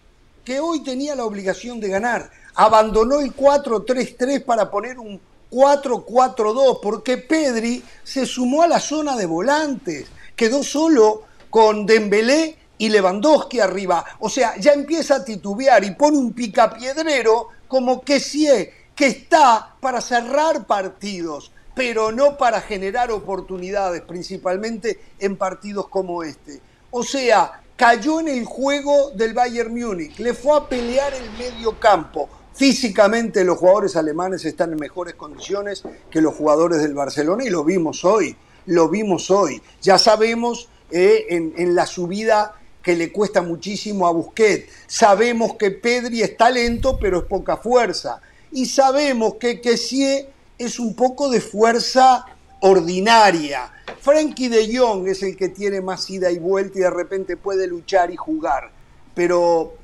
que hoy tenía la obligación de ganar. Abandonó el 4-3-3 para poner un 4-4-2 porque Pedri se sumó a la zona de volantes. Quedó solo con Dembélé y Lewandowski arriba. O sea, ya empieza a titubear y pone un picapiedrero como que sí, que está para cerrar partidos, pero no para generar oportunidades, principalmente en partidos como este. O sea, cayó en el juego del Bayern Múnich, le fue a pelear el medio campo. Físicamente los jugadores alemanes están en mejores condiciones que los jugadores del Barcelona y lo vimos hoy, lo vimos hoy. Ya sabemos eh, en la subida que le cuesta muchísimo a Busquets. Sabemos que Pedri es talento, pero es poca fuerza. Y sabemos que Kessie es un poco de fuerza ordinaria. Frankie de Jong es el que tiene más ida y vuelta y de repente puede luchar y jugar. Pero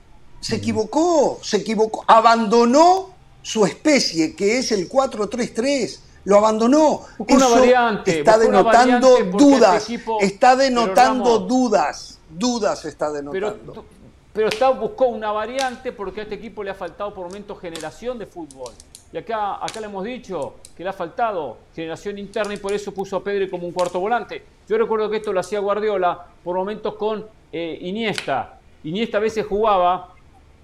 se equivocó, se equivocó. Abandonó su especie, que es el 4-3-3. Lo abandonó. Una Eso variante, está denotando variante dudas. este equipo- está denotando Ramos, dudas. Dudas está Pero, denotando. pero está, buscó una variante porque a este equipo le ha faltado por momentos generación de fútbol. Y acá, acá le hemos dicho que le ha faltado generación interna y por eso puso a Pedri como un cuarto volante. Yo recuerdo que esto lo hacía Guardiola por momentos con eh, Iniesta. Iniesta a veces jugaba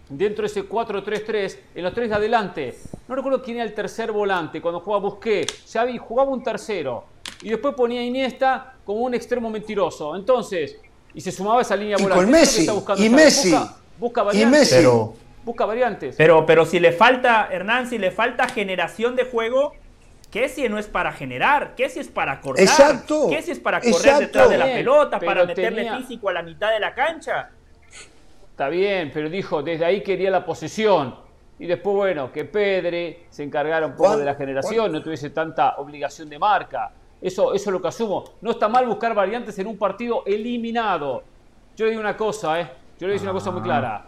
dentro de ese 4-3-3 en los tres de adelante. No recuerdo quién era el tercer volante cuando jugaba Busquets. Xavi jugaba un tercero. Y después ponía Iniesta como un extremo mentiroso. Entonces, y se sumaba a esa línea Y volante. con Messi, y. Messi, Busca, busca y variantes. Messi. Pero- Busca variantes. Pero, pero si le falta, Hernán, si le falta generación de juego, ¿qué si no es para generar? ¿Qué si es para cortar? Exacto, ¿Qué si es para correr exacto. detrás de la Bien, pelota, pero para meterle tenía- físico a la mitad de la cancha? Está bien, pero dijo, desde ahí quería la posesión. Y después, bueno, que Pedri se encargara un poco de la generación, no tuviese tanta obligación de marca. Eso, eso es lo que asumo. No está mal buscar variantes en un partido eliminado. Yo le digo una cosa, ¿eh? Yo le digo una cosa muy clara.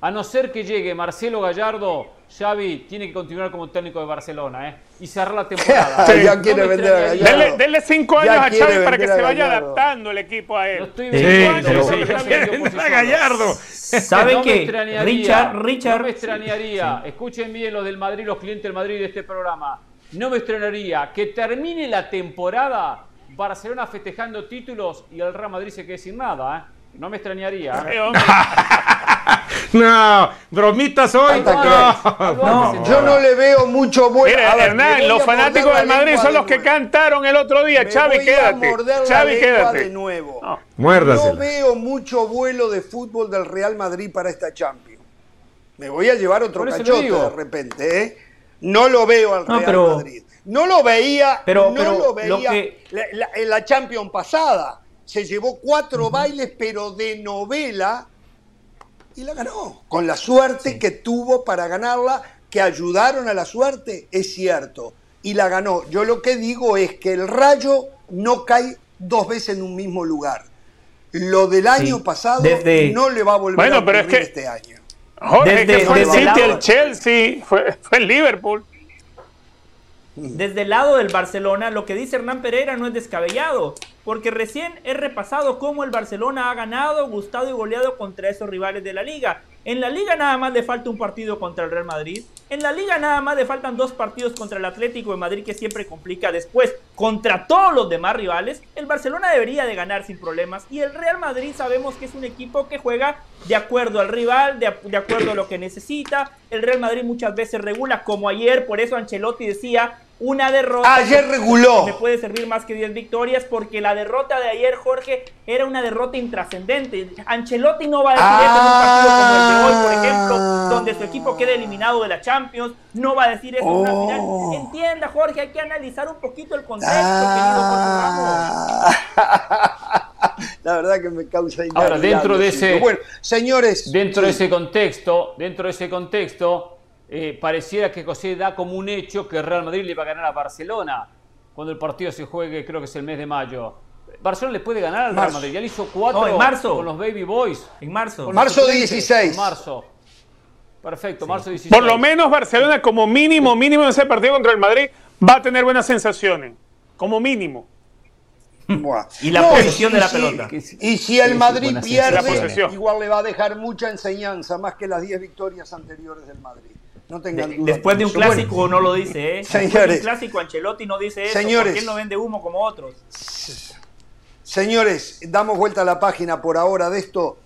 A no ser que llegue Marcelo Gallardo, Xavi tiene que continuar como técnico de Barcelona, ¿eh? Y cerrar la temporada. Sí, ya quiere vender a. Gallardo. Denle, denle cinco Ya años a Xavi para que se vaya adaptando el equipo a él. estoy vendiendo, vendiendo A Gallardo. ¿Saben no qué? Richard, Richard. No me extrañaría. Escuchen bien los del Madrid, los clientes del Madrid de este programa. No me extrañaría que termine la temporada Barcelona festejando títulos y el Real Madrid se quede sin nada, ¿eh? No me extrañaría. ¿eh? No, bromitas hoy. No. Yo no le veo mucho bueno. Mira, A ver, Hernán, los a fanáticos del Madrid son los que cantaron el otro día. Me Xavi, voy a quédate. morder la Xavi, lengua quédate. de nuevo. No Muérdasela. veo mucho vuelo de fútbol del Real Madrid para esta Champions. Me voy a llevar otro cachote de repente, ¿eh? No lo veo al No, Real pero- Madrid. No lo veía, Pero- no pero lo lo veía que- la- la- en la Champions pasada. Se llevó cuatro bailes, pero de novela, y la ganó. Con la suerte que tuvo para ganarla, que ayudaron a la suerte, es cierto. Y la ganó. Yo lo que digo es que el rayo no cae dos veces en un mismo lugar. Lo del año pasado Desde- no le va a volver Bueno, a pero es ocurrir que- este año. Jorge, Desde- que fue el desde el City, lado- el Chelsea, fue, fue el Liverpool. Desde el lado del Barcelona, lo que dice Hernán Pereira no es descabellado, porque recién he repasado cómo el Barcelona ha ganado, gustado y goleado contra esos rivales de la liga. En la liga nada más le falta un partido contra el Real Madrid. En la liga nada más le faltan dos partidos contra el Atlético de Madrid que siempre complica. Después, contra todos los demás rivales, el Barcelona debería de ganar sin problemas. Y el Real Madrid sabemos que es un equipo que juega de acuerdo al rival, de, de acuerdo a lo que necesita. El Real Madrid muchas veces regula, como ayer, por eso Ancelotti decía, una derrota. Ayer reguló. Me puede servir más que 10 victorias porque la derrota de ayer, Jorge, era una derrota intrascendente. Ancelotti no va a decir eso en un partido como el de hoy, por ejemplo, donde su equipo queda eliminado de la Champions. No va a decir eso en una final. Oh. Entienda, Jorge, hay que analizar un poquito el contexto, querido Jorge Ramos. Ah. La verdad que me causa Ahora, dentro de ese, Bueno, señores. dentro de ese contexto, dentro de ese contexto, eh, pareciera que José da como un hecho que Real Madrid le va a ganar a Barcelona cuando el partido se juegue, creo que es el mes de mayo. Barcelona le puede ganar al Real. Madrid. Ya le hizo cuatro No, en marzo. con los Baby Boys. En marzo. Marzo suplentes. 16. En marzo. Perfecto, marzo 16. Por lo menos Barcelona, como mínimo, mínimo en ese partido contra el Madrid, va a tener buenas sensaciones. Como mínimo. Buah. Y la No, posesión y de la pelota. Y si el Sí, Madrid pierde, igual le va a dejar mucha enseñanza, más que las 10 victorias anteriores del Madrid. No tengan De- duda. después de un clásico Bueno, no lo dice, ¿eh? Después de Señores. un clásico Ancelotti no dice eso, Señores. porque él no vende humo como otros. Señores, damos vuelta a la página por ahora de esto.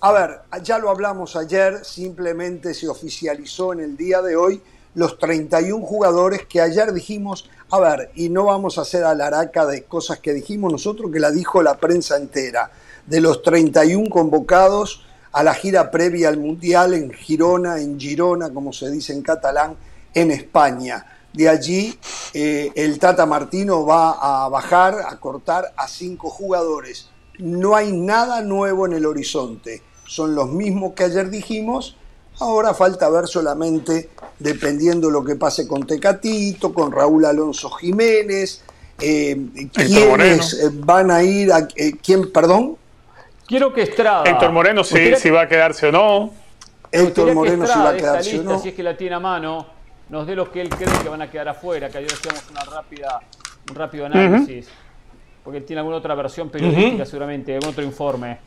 A ver, ya lo hablamos ayer, simplemente se oficializó en el día de hoy los 31 jugadores que ayer dijimos, a ver, y no vamos a hacer alaraca de cosas que dijimos nosotros, que la dijo la prensa entera, de los 31 convocados a la gira previa al Mundial en Girona, en Girona, como se dice en catalán, en España. De allí eh, el Tata Martino va a bajar, a cortar a cinco jugadores. No hay nada nuevo en el horizonte. Son los mismos que ayer dijimos. Ahora falta ver solamente, dependiendo lo que pase con Tecatito, con Raúl Alonso Jiménez, eh, quiénes van a ir a... eh, ¿Quién, perdón? Quiero que Estrada. Héctor Moreno, si, Gustaría- si va a quedarse o no. Héctor Moreno si va a quedarse o lista, no. si es que la tiene a mano, nos dé los que él cree que van a quedar afuera, que ayer hacíamos una rápida, un rápido análisis, porque él tiene alguna otra versión periodística Ujú. seguramente, algún otro informe.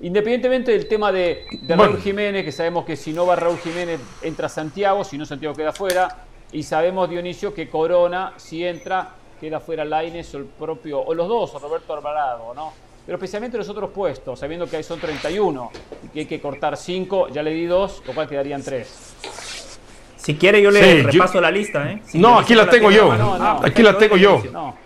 Independientemente del tema de, de Bueno. Raúl Jiménez, que sabemos que si no va Raúl Jiménez entra Santiago, si no Santiago queda fuera, y sabemos Dionisio que Corona, si entra, queda fuera Laines o el propio, o los dos, o Roberto Alvarado, ¿no? Pero especialmente los otros puestos, sabiendo que ahí son 31 y que hay que cortar 5, ya le di 2, lo cual quedarían 3. Si quiere yo le Sí, yo- repaso la lista, ¿eh? Si No, aquí la tengo yo. Ah, Aquí la tengo yo. No.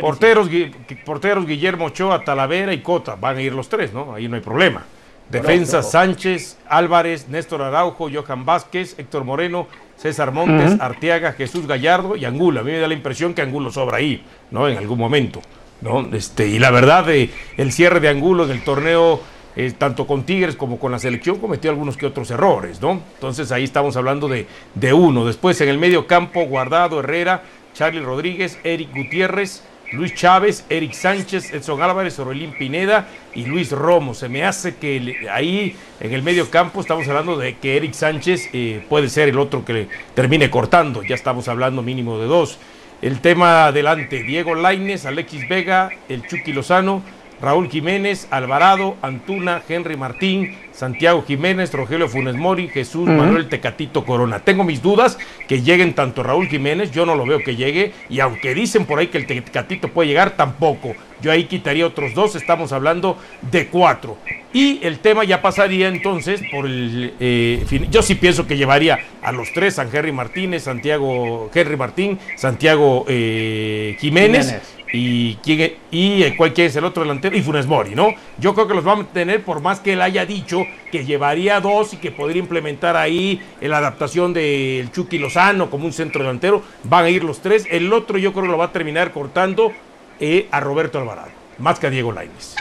Porteros, Gui- porteros Guillermo Ochoa, Talavera y Cota. Van a ir los tres, ¿no? Ahí no hay problema. Defensa Correcto. Sánchez, Álvarez, Néstor Araujo, Johan Vázquez, Héctor Moreno, César Montes. Arteaga, Jesús Gallardo y Angulo. A mí me da la impresión que Angulo sobra ahí, ¿no? En algún momento. ¿No? Este, y la verdad, eh, el cierre de Angulo en el torneo, eh, tanto con Tigres como con la selección, cometió algunos que otros errores, ¿no? Entonces ahí estamos hablando de, de uno. Después en el medio campo, Guardado, Herrera, Charlie Rodríguez, Eric Gutiérrez, Luis Chávez, Eric Sánchez, Edson Álvarez, Orelín Pineda y Luis Romo. Se me hace que ahí en el medio campo estamos hablando de que Eric Sánchez eh, puede ser el otro que le termine cortando. Ya estamos hablando mínimo de dos. El tema adelante, Diego Laines, Alexis Vega, el Chucky Lozano, Raúl Jiménez, Alvarado, Antuna, Henry Martín, Santiago Jiménez, Rogelio Funes Mori, Jesús Manuel Tecatito Corona. Tengo mis dudas que lleguen tanto Raúl Jiménez, yo no lo veo que llegue, y aunque dicen por ahí que el Tecatito puede llegar, tampoco. Yo ahí quitaría otros dos, estamos hablando de cuatro. Y el tema ya pasaría entonces por el... Eh, yo sí pienso que llevaría a los tres, San Henry Martínez, Santiago Henry Martín, Santiago eh, Jiménez y, quién, y cuál es el otro delantero, y Funes Mori, ¿no? Yo creo que los va a tener por más que él haya dicho que llevaría dos y que podría implementar ahí la adaptación del Chucky Lozano como un centro delantero, van a ir los tres, el otro yo creo que lo va a terminar cortando eh, a Roberto Alvarado, más que a Diego Lainez.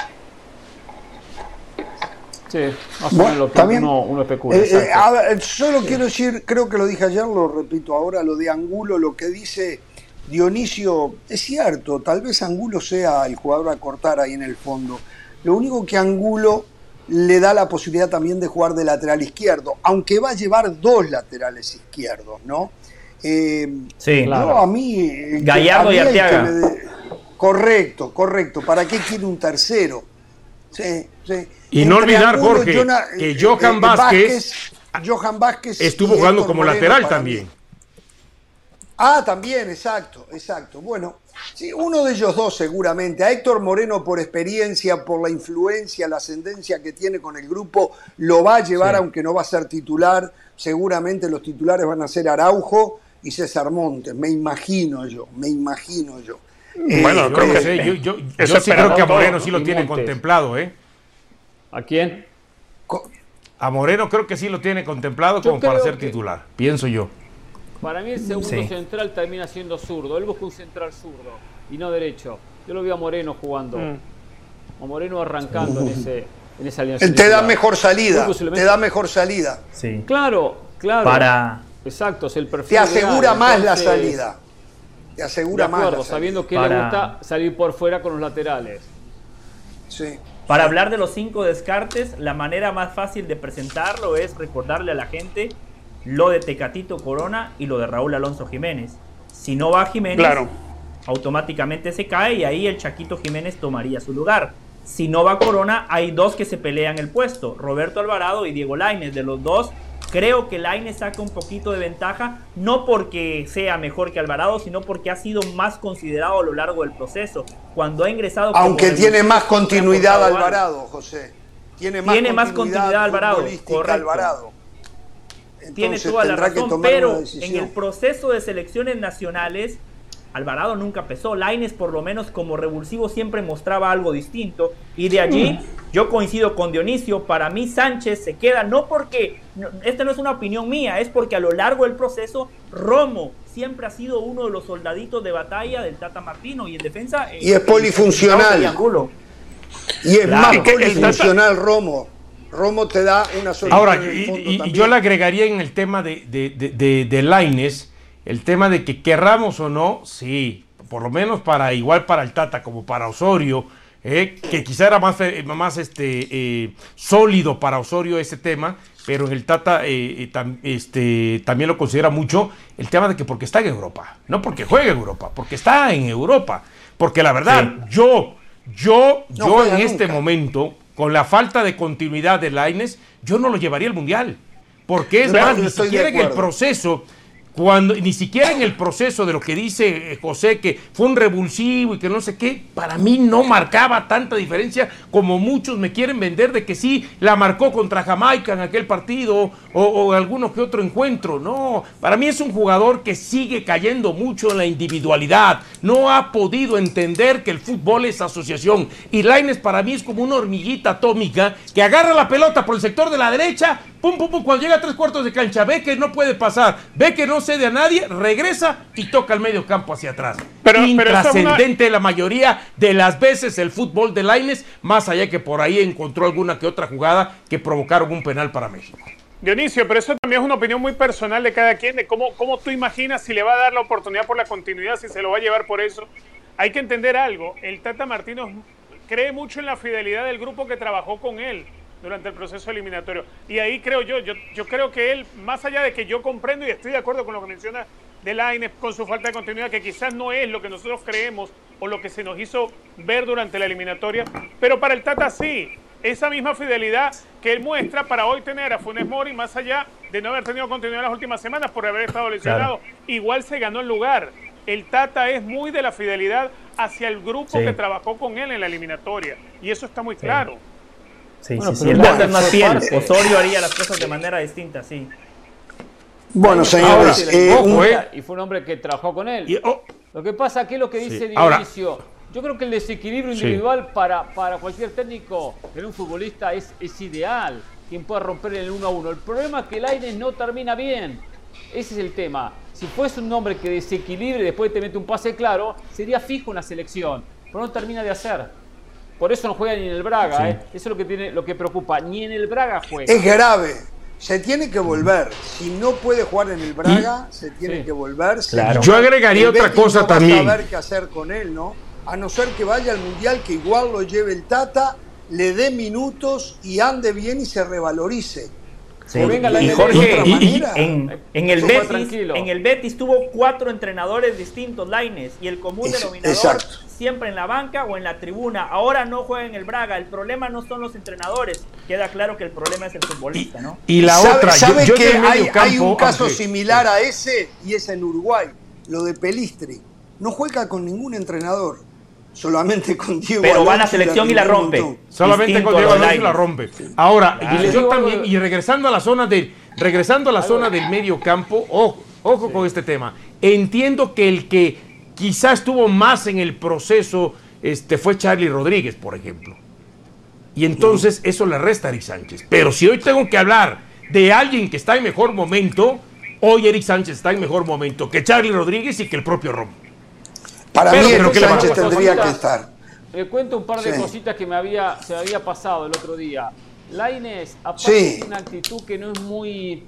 Sí, más o menos lo que uno, uno especula. Eh, eh, solo quiero decir, creo que lo dije ayer, lo repito ahora, lo de Angulo, lo que dice Dionisio, es cierto, tal vez Angulo sea el jugador a cortar ahí en el fondo. Lo único que Angulo le da la posibilidad también de jugar de lateral izquierdo, aunque va a llevar dos laterales izquierdos, ¿no? Eh, sí, claro. a mí. Gallardo y Arteaga. Correcto, correcto. ¿Para qué quiere un tercero? Sí, sí. Y no olvidar, Jorge, que eh, Johan eh, Vázquez, Johan Vázquez estuvo jugando como lateral también. Ah, también, exacto, exacto. Bueno, sí, uno de ellos dos seguramente. A Héctor Moreno por experiencia, por la influencia, la ascendencia que tiene con el grupo, lo va a llevar, aunque no va a ser titular. Seguramente los titulares van a ser Araujo y César Montes, me imagino yo, me imagino yo. Bueno, eh, creo que yo, sí creo que a Moreno sí lo tiene contemplado, ¿eh? ¿A quién? A Moreno creo que sí lo tiene contemplado como para ser titular, pienso yo. Para mí el segundo central termina siendo zurdo. Él busca un central zurdo y no derecho. Yo lo vi a Moreno jugando. Mm. A Moreno arrancando en, ese, en esa alianza. Él te da mejor salida. Te da mejor salida. Sí. Claro, claro. Para... Exacto, es el perfil. Te asegura más la salida. Te asegura de acuerdo, más. sabiendo que le gusta salir por fuera con los laterales. Sí. Para hablar de los cinco descartes, la manera más fácil de presentarlo es recordarle a la gente lo de Tecatito Corona y lo de Raúl Alonso Jiménez. Si no va Jiménez, automáticamente se cae y ahí el Chaquito Jiménez tomaría su lugar. Si no va Corona, hay dos que se pelean el puesto, Roberto Alvarado y Diego Lainez. De los dos, creo que Lainez saca un poquito de ventaja, no porque sea mejor que Alvarado, sino porque ha sido más considerado a lo largo del proceso. Cuando ha ingresado... Aunque tiene más continuidad Alvarado, José. Tiene más, tiene más continuidad Alvarado. Correcto. Alvarado tiene toda la razón, pero en el proceso de selecciones nacionales, Alvarado nunca pesó. Laines, por lo menos como revulsivo, siempre mostraba algo distinto. Y de allí, mm. yo coincido con Dionisio. Para mí, Sánchez se queda, no porque, esta no es una opinión mía, es porque a lo largo del proceso, Romo siempre ha sido uno de los soldaditos de batalla del Tata Martino. Y en defensa. Y es polifuncional. Y es más polifuncional, Romo. Romo te da una solución. Ahora, y, yo le agregaría en el tema de, de, de, Laines, el tema de que querramos o no, sí, por lo menos para igual para el Tata como para Osorio, eh, que quizá era más, eh, más este, eh, sólido para Osorio ese tema, pero el Tata este, también lo considera mucho el tema de que porque está en Europa, no porque juega en Europa, porque está en Europa. Porque la verdad, yo, yo, yo en este momento, con la falta de continuidad de Laines, yo no lo llevaría al Mundial. Porque es más, ni siquiera en el proceso cuando ni siquiera en el proceso de lo que dice eh, José, que fue un revulsivo y que no sé qué, para mí no marcaba tanta diferencia como muchos me quieren vender de que sí la marcó contra Jamaica en aquel partido o, o alguno que otro encuentro. No, para mí es un jugador que sigue cayendo mucho en la individualidad. No ha podido entender que el fútbol es asociación. Y Laines para mí es como una hormiguita atómica que agarra la pelota por el sector de la derecha, pum, pum, pum, cuando llega a tres cuartos de cancha, ve que no puede pasar, ve que no cede a nadie, regresa y toca el medio campo hacia atrás. Pero, Intrascendente la mayoría de las veces el fútbol de Laines, más allá que por ahí encontró alguna que otra jugada que provocaron un penal para México. Dionisio, pero eso también es una opinión muy personal de cada quien, de cómo, cómo tú imaginas si le va a dar la oportunidad por la continuidad, si se lo va a llevar por eso. hay que entender algo. El Tata Martino cree mucho en la fidelidad del grupo que trabajó con él durante el proceso eliminatorio. Y ahí creo yo, yo, yo creo que él, más allá de que yo comprendo y estoy de acuerdo con lo que menciona de Lainez con su falta de continuidad, que quizás no es lo que nosotros creemos o lo que se nos hizo ver durante la eliminatoria, pero para el Tata sí, esa misma fidelidad que él muestra para hoy tener a Funes Mori, más allá de no haber tenido continuidad en las últimas semanas por haber estado lesionado, igual se ganó el lugar. El Tata es muy de la fidelidad hacia el grupo Sí. que trabajó con él en la eliminatoria. Y eso está muy claro. Sí, Bueno, sí, pero sí. El bueno, Tata es más fiel. parte. Osorio haría las cosas de manera distinta, sí. Bueno, Ahora, señores, eh, ojo, un- eh, y fue un hombre que trabajó con él. Lo que pasa aquí es lo que dice Sí. Ahora- Dionisio. Yo creo que el desequilibrio Sí. individual para, para cualquier técnico en un futbolista es, es ideal. Quien pueda romper el 1 a 1. El problema es que el aire no termina bien. Ese es el tema. Si fuese un hombre que desequilibre y después te mete un pase claro, sería fijo en la selección. Pero no termina de hacer. Por eso no juega ni en el Braga. Sí. ¿eh? Eso es lo que, tiene, lo que preocupa. Ni en el Braga juega. es grave. Se tiene que volver. Si no puede jugar en el Braga, se tiene Sí. que volver. Claro. Yo agregaría El otra Betis cosa no va también. a saber qué hacer con él, ¿no? A no ser que vaya al Mundial, que igual lo lleve el Tata, le dé minutos y ande bien y se revalorice. Sí. Que venga la Y Jorge, y- en, en el Betis, tranquilo. en el Betis tuvo cuatro entrenadores distintos, Laines, y el común Es- denominador exacto. siempre en la banca o en la tribuna. Ahora no juega en el Braga. El problema no son los entrenadores. Queda claro que el problema es el futbolista, ¿no? Y la ¿Sabe- otra, yo- ¿sabe yo que del medio hay, hay un caso aunque- similar a ese y es en Uruguay, lo de Pelistri. No juega con ningún entrenador, solamente con Diego Pero va a la selección y la rompe. Solamente Distinto con Diego Alonso la rompe. Ahora, y Y yo digo también, y regresando a la zona del, regresando a la zona del medio campo, ojo, ojo con este tema. Entiendo que el que quizás estuvo más en el proceso este, fue Charlie Rodríguez, por ejemplo. Y entonces eso le resta a Eric Sánchez. Pero si hoy tengo que hablar de alguien que está en mejor momento, hoy Eric Sánchez está en mejor momento que Charlie Rodríguez y que el propio Romo. Para Pero- mí, pero Eric ¿qué le va a Sánchez tendría que estar. Le cuento un par de Sí. cositas que me había, se me había pasado el otro día. Laines, aparte Sí. tiene una actitud que no es muy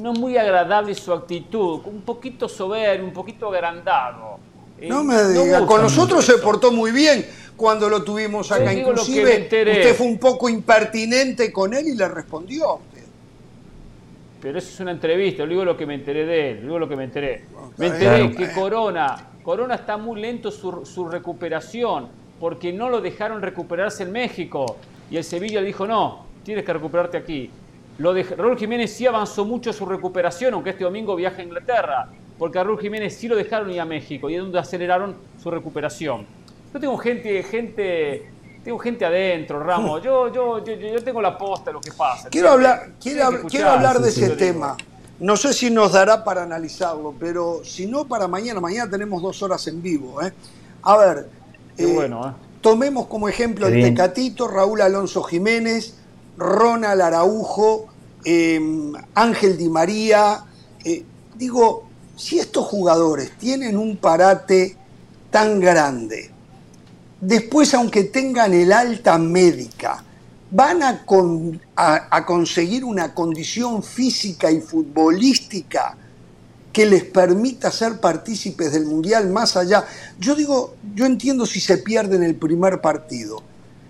no es muy agradable su actitud, un poquito soberbio, un poquito agrandado. Eh, No me diga, con nosotros se portó muy bien cuando lo tuvimos acá. que Inclusive, usted fue un poco impertinente con él y le respondió. Pero eso es una entrevista, yo digo lo que me enteré de él, digo lo que me enteré. Me enteré bien. que Corona, Corona está muy lento su, su recuperación, porque no lo dejaron recuperarse en México. Y el Sevilla le dijo, no, tienes que recuperarte aquí. Lo de Raúl Jiménez sí avanzó mucho su recuperación, aunque este domingo viaja a Inglaterra, porque a Raúl Jiménez sí lo dejaron ir a México y es donde aceleraron su recuperación. Yo tengo gente, gente, tengo gente adentro, Ramos. Yo, yo, yo, yo tengo la posta de lo que pasa. Quiero hablar, quiero, quiero hablar de sí, ese digo. No sé si nos dará para analizarlo, pero si no para mañana, mañana tenemos dos horas en vivo. ¿eh? A ver, eh, bueno, ¿eh? tomemos como ejemplo el. Tecatito, Raúl Alonso Jiménez, Ronald Araujo, eh, Ángel Di María. eh, digo, si estos jugadores tienen un parate tan grande, después aunque tengan el alta médica, van a, con- a- a conseguir una condición física y futbolística que les permita ser partícipes del Mundial más allá. Yo digo, yo entiendo si se pierden el primer partido,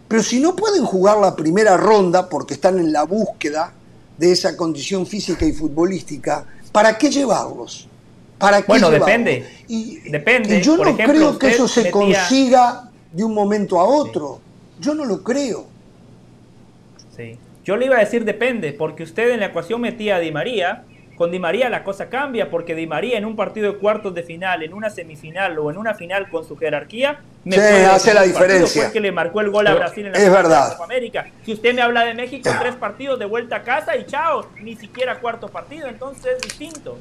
pero si no pueden jugar la primera ronda porque están en la búsqueda de esa condición física y futbolística, ¿para qué llevarlos? ¿Para qué Bueno, llevarlos? depende. depende. Y yo Por no ejemplo, creo que eso se metía- consiga de un momento a otro. Yo no lo creo. Sí. Yo le iba a decir depende, porque usted en la ecuación metía a Di María. Con Di María la cosa cambia, porque Di María en un partido de cuartos de final, en una semifinal o en una final con su jerarquía, me Sí, hace la diferencia. Fue el que le marcó el gol a Brasil en la es final de la verdad. Copa América. Si usted me habla de México, tres partidos de vuelta a casa y chao, ni siquiera cuarto partido, entonces es distinto.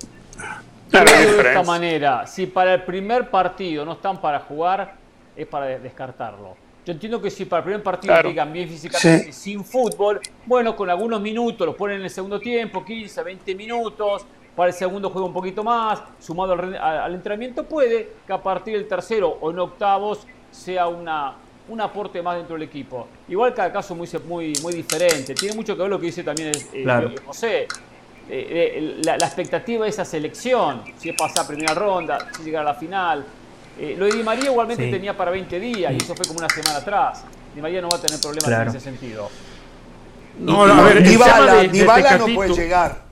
De esta manera, si para el primer partido no están para jugar, es para de- descartarlo. Yo entiendo que si para el primer partido Claro. llegan bien físicamente, Sí. sin fútbol, bueno, con algunos minutos, los ponen en el segundo tiempo, 15, 20 minutos, para el segundo juega un poquito más, sumado al, al entrenamiento, puede que a partir del tercero o en octavos sea una, un aporte más dentro del equipo. Igual cada caso muy, muy, muy diferente, tiene mucho que ver lo que dice también eh, Claro. José. Eh, eh, la, la expectativa de esa selección, si es pasar primera ronda, si llegar a la final. Eh, lo de Di María igualmente Sí. tenía para 20 días y eso fue como una semana atrás. Di María no va a tener problemas Claro. en ese sentido. No, a ver, Dybala, de- no puede llegar.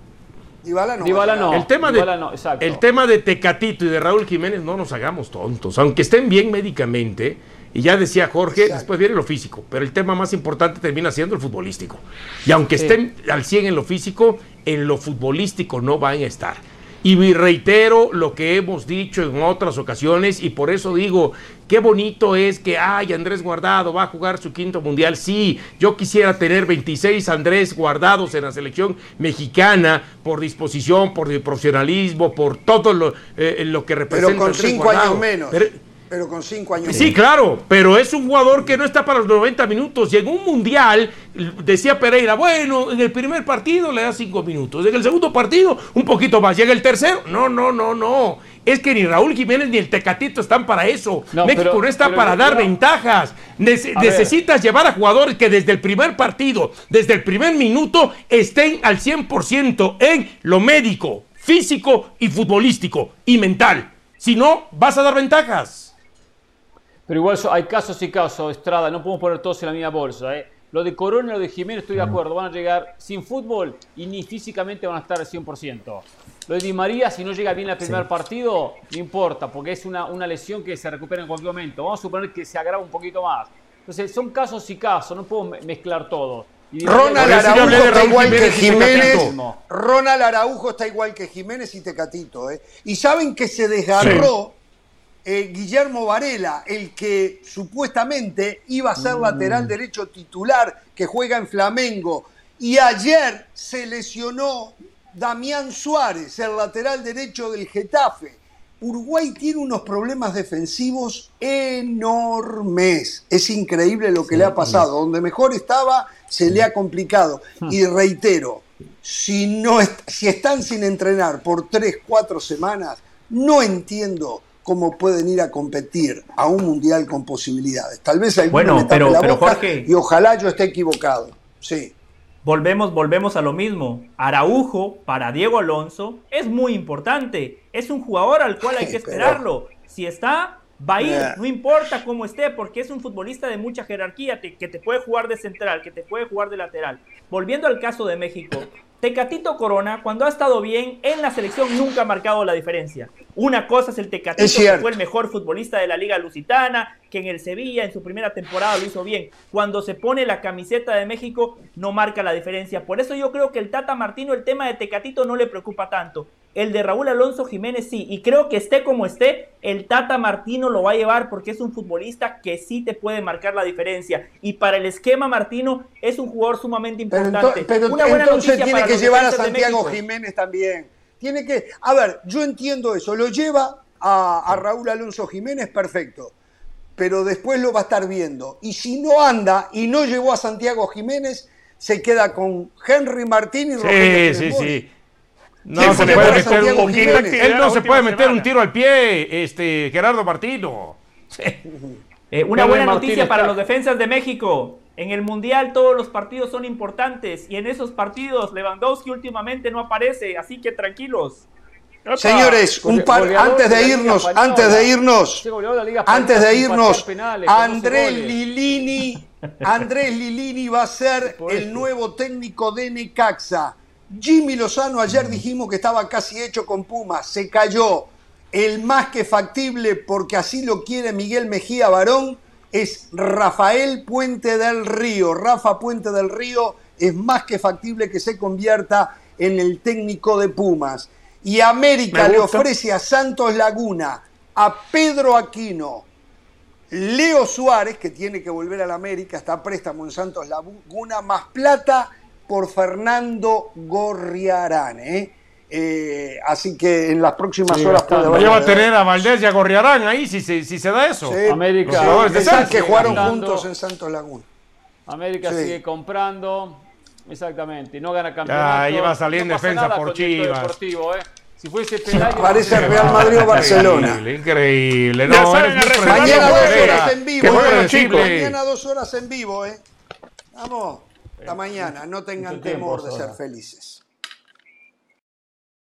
Dybala no. Dybala no. El tema, de, no, el tema de Tecatito y de Raúl Jiménez no nos hagamos tontos, aunque estén bien médicamente, y ya decía Jorge, después viene lo físico, pero el tema más importante termina siendo el futbolístico. Y aunque Sí. estén al 100 en lo físico, en lo futbolístico no van a estar. Y reitero lo que hemos dicho en otras ocasiones y por eso digo, qué bonito es que, ay, Andrés Guardado va a jugar su quinto mundial. Sí, yo quisiera tener 26 Andrés guardados en la selección mexicana por disposición, por profesionalismo, por todo lo, eh, lo que representa. Pero con Andrés cinco Guardado. años menos. Pero- Pero con cinco años Sí, claro, pero es un jugador que no está para los 90 minutos. Y en un mundial, decía Pereira, bueno, en el primer partido le da 5 minutos, en el segundo partido un poquito más, llega el tercero. No, no, no, no. Es que ni Raúl Jiménez ni el Tecatito están para eso. No, México pero- no está pero para dar ventajas. Nece- A ver. necesitas llevar a jugadores que desde el primer partido, desde el primer minuto, estén al 100% en lo médico, físico y futbolístico y mental. Si no, vas a dar ventajas. Pero igual hay casos y casos, Estrada, no podemos poner todos en la misma bolsa. ¿eh? Lo de Corona y lo de Jiménez estoy de acuerdo, van a llegar sin fútbol y ni físicamente van a estar al 100%. Lo de Di María, si no llega bien al primer partido, no importa, porque es una, una lesión que se recupera en cualquier momento. Vamos a suponer que se agrava un poquito más. Entonces, son casos y casos, no puedo me- mezclar todo. Y Ronald Araujo está Raúl igual que Jiménez y Jiménez. Tecatito. Ronald Araujo está igual que Jiménez y Tecatito. ¿eh? Y saben que se desgarró eh, Guillermo Varela, el que supuestamente iba a ser Mm. lateral derecho titular, que juega en Flamengo. Y ayer se lesionó Damián Suárez, el lateral derecho del Getafe. Uruguay tiene unos problemas defensivos enormes. Es increíble lo que le ha pasado. Donde mejor estaba, se le ha complicado. Y reitero, si, no est- si están sin entrenar por tres, cuatro semanas, no entiendo cómo pueden ir a competir a un mundial con posibilidades. Tal vez alguno Bueno, pero- la pero, boca Jorge. y ojalá yo esté equivocado. Sí. Volvemos, volvemos a lo mismo. Araujo para Diego Alonso es muy importante. Es un jugador al cual hay que esperarlo. Si está, va a ir, no importa cómo esté, porque es un futbolista de mucha jerarquía, que te puede jugar de central, que te puede jugar de lateral. Volviendo al caso de México, Tecatito Corona, cuando ha estado bien en la selección, nunca ha marcado la diferencia. Una cosa es el Tecatito, Es que fue el mejor futbolista de la Liga Lusitana, que en el Sevilla en su primera temporada lo hizo bien. Cuando se pone la camiseta de México, no marca la diferencia. Por eso yo creo que el Tata Martino, el tema de Tecatito no le preocupa tanto. El de Raúl Alonso Jiménez sí. Y creo que esté como esté, el Tata Martino lo va a llevar porque es un futbolista que sí te puede marcar la diferencia. Y para el esquema Martino es un jugador sumamente Pero, importante. ento- pero Una buena entonces noticia tiene que llevar a Santiago. Jiménez también. Tiene que. A ver, yo entiendo eso. Lo lleva a, a Raúl Alonso Jiménez, perfecto. Pero después lo va a estar viendo. Y si no anda y no llevó a Santiago Jiménez, se queda con Henry Martín y Rogelio Sí, sí, sí. No ¿Quién se puede meter un? Él no se puede meter un tiro al pie, este Gerardo Martino. Eh, una buena noticia para los defensas de México. En el Mundial todos los partidos son importantes y en esos partidos Lewandowski últimamente no aparece, así que tranquilos. Señores, un par, antes de irnos, antes de irnos, de antes de irnos, patear penales, con 12 Andrés. Lilini, Andrés Lilini va a ser el nuevo técnico de Necaxa. Jimmy Lozano ayer dijimos que estaba casi hecho con Pumas, se cayó. El más que factible, porque así lo quiere Miguel Mejía Barón, es Rafael Puente del Río. Rafa Puente del Río es más que factible que se convierta en el técnico de Pumas. Y América le ofrece a Santos Laguna, a Pedro Aquino, Leo Suárez, que tiene que volver a la América, está a préstamo en Santos Laguna, más plata por Fernando Gorriarán. ¿eh? Eh, así que en las próximas Sí, horas puede Ya va a haber- tener a Valdés y a Gorriarán ahí si se, si se da eso. Sí, América. Los jugadores de Pensá Santos. que jugaron juntos en Santos Laguna. América Sí. sigue comprando. Exactamente. No gana campeonato. ahí va a salir en no pasa defensa por Chivas. Deportivo, ¿eh? Si fuese Pelayo. Parece Real Madrid o Barcelona. Increíble, increíble. Ya No, saben, Mañana dos horas en vivo. Qué ¿eh? predecible. Mañana dos horas en vivo, ¿eh? Vamos, hasta mañana. No tengan temor de ser felices.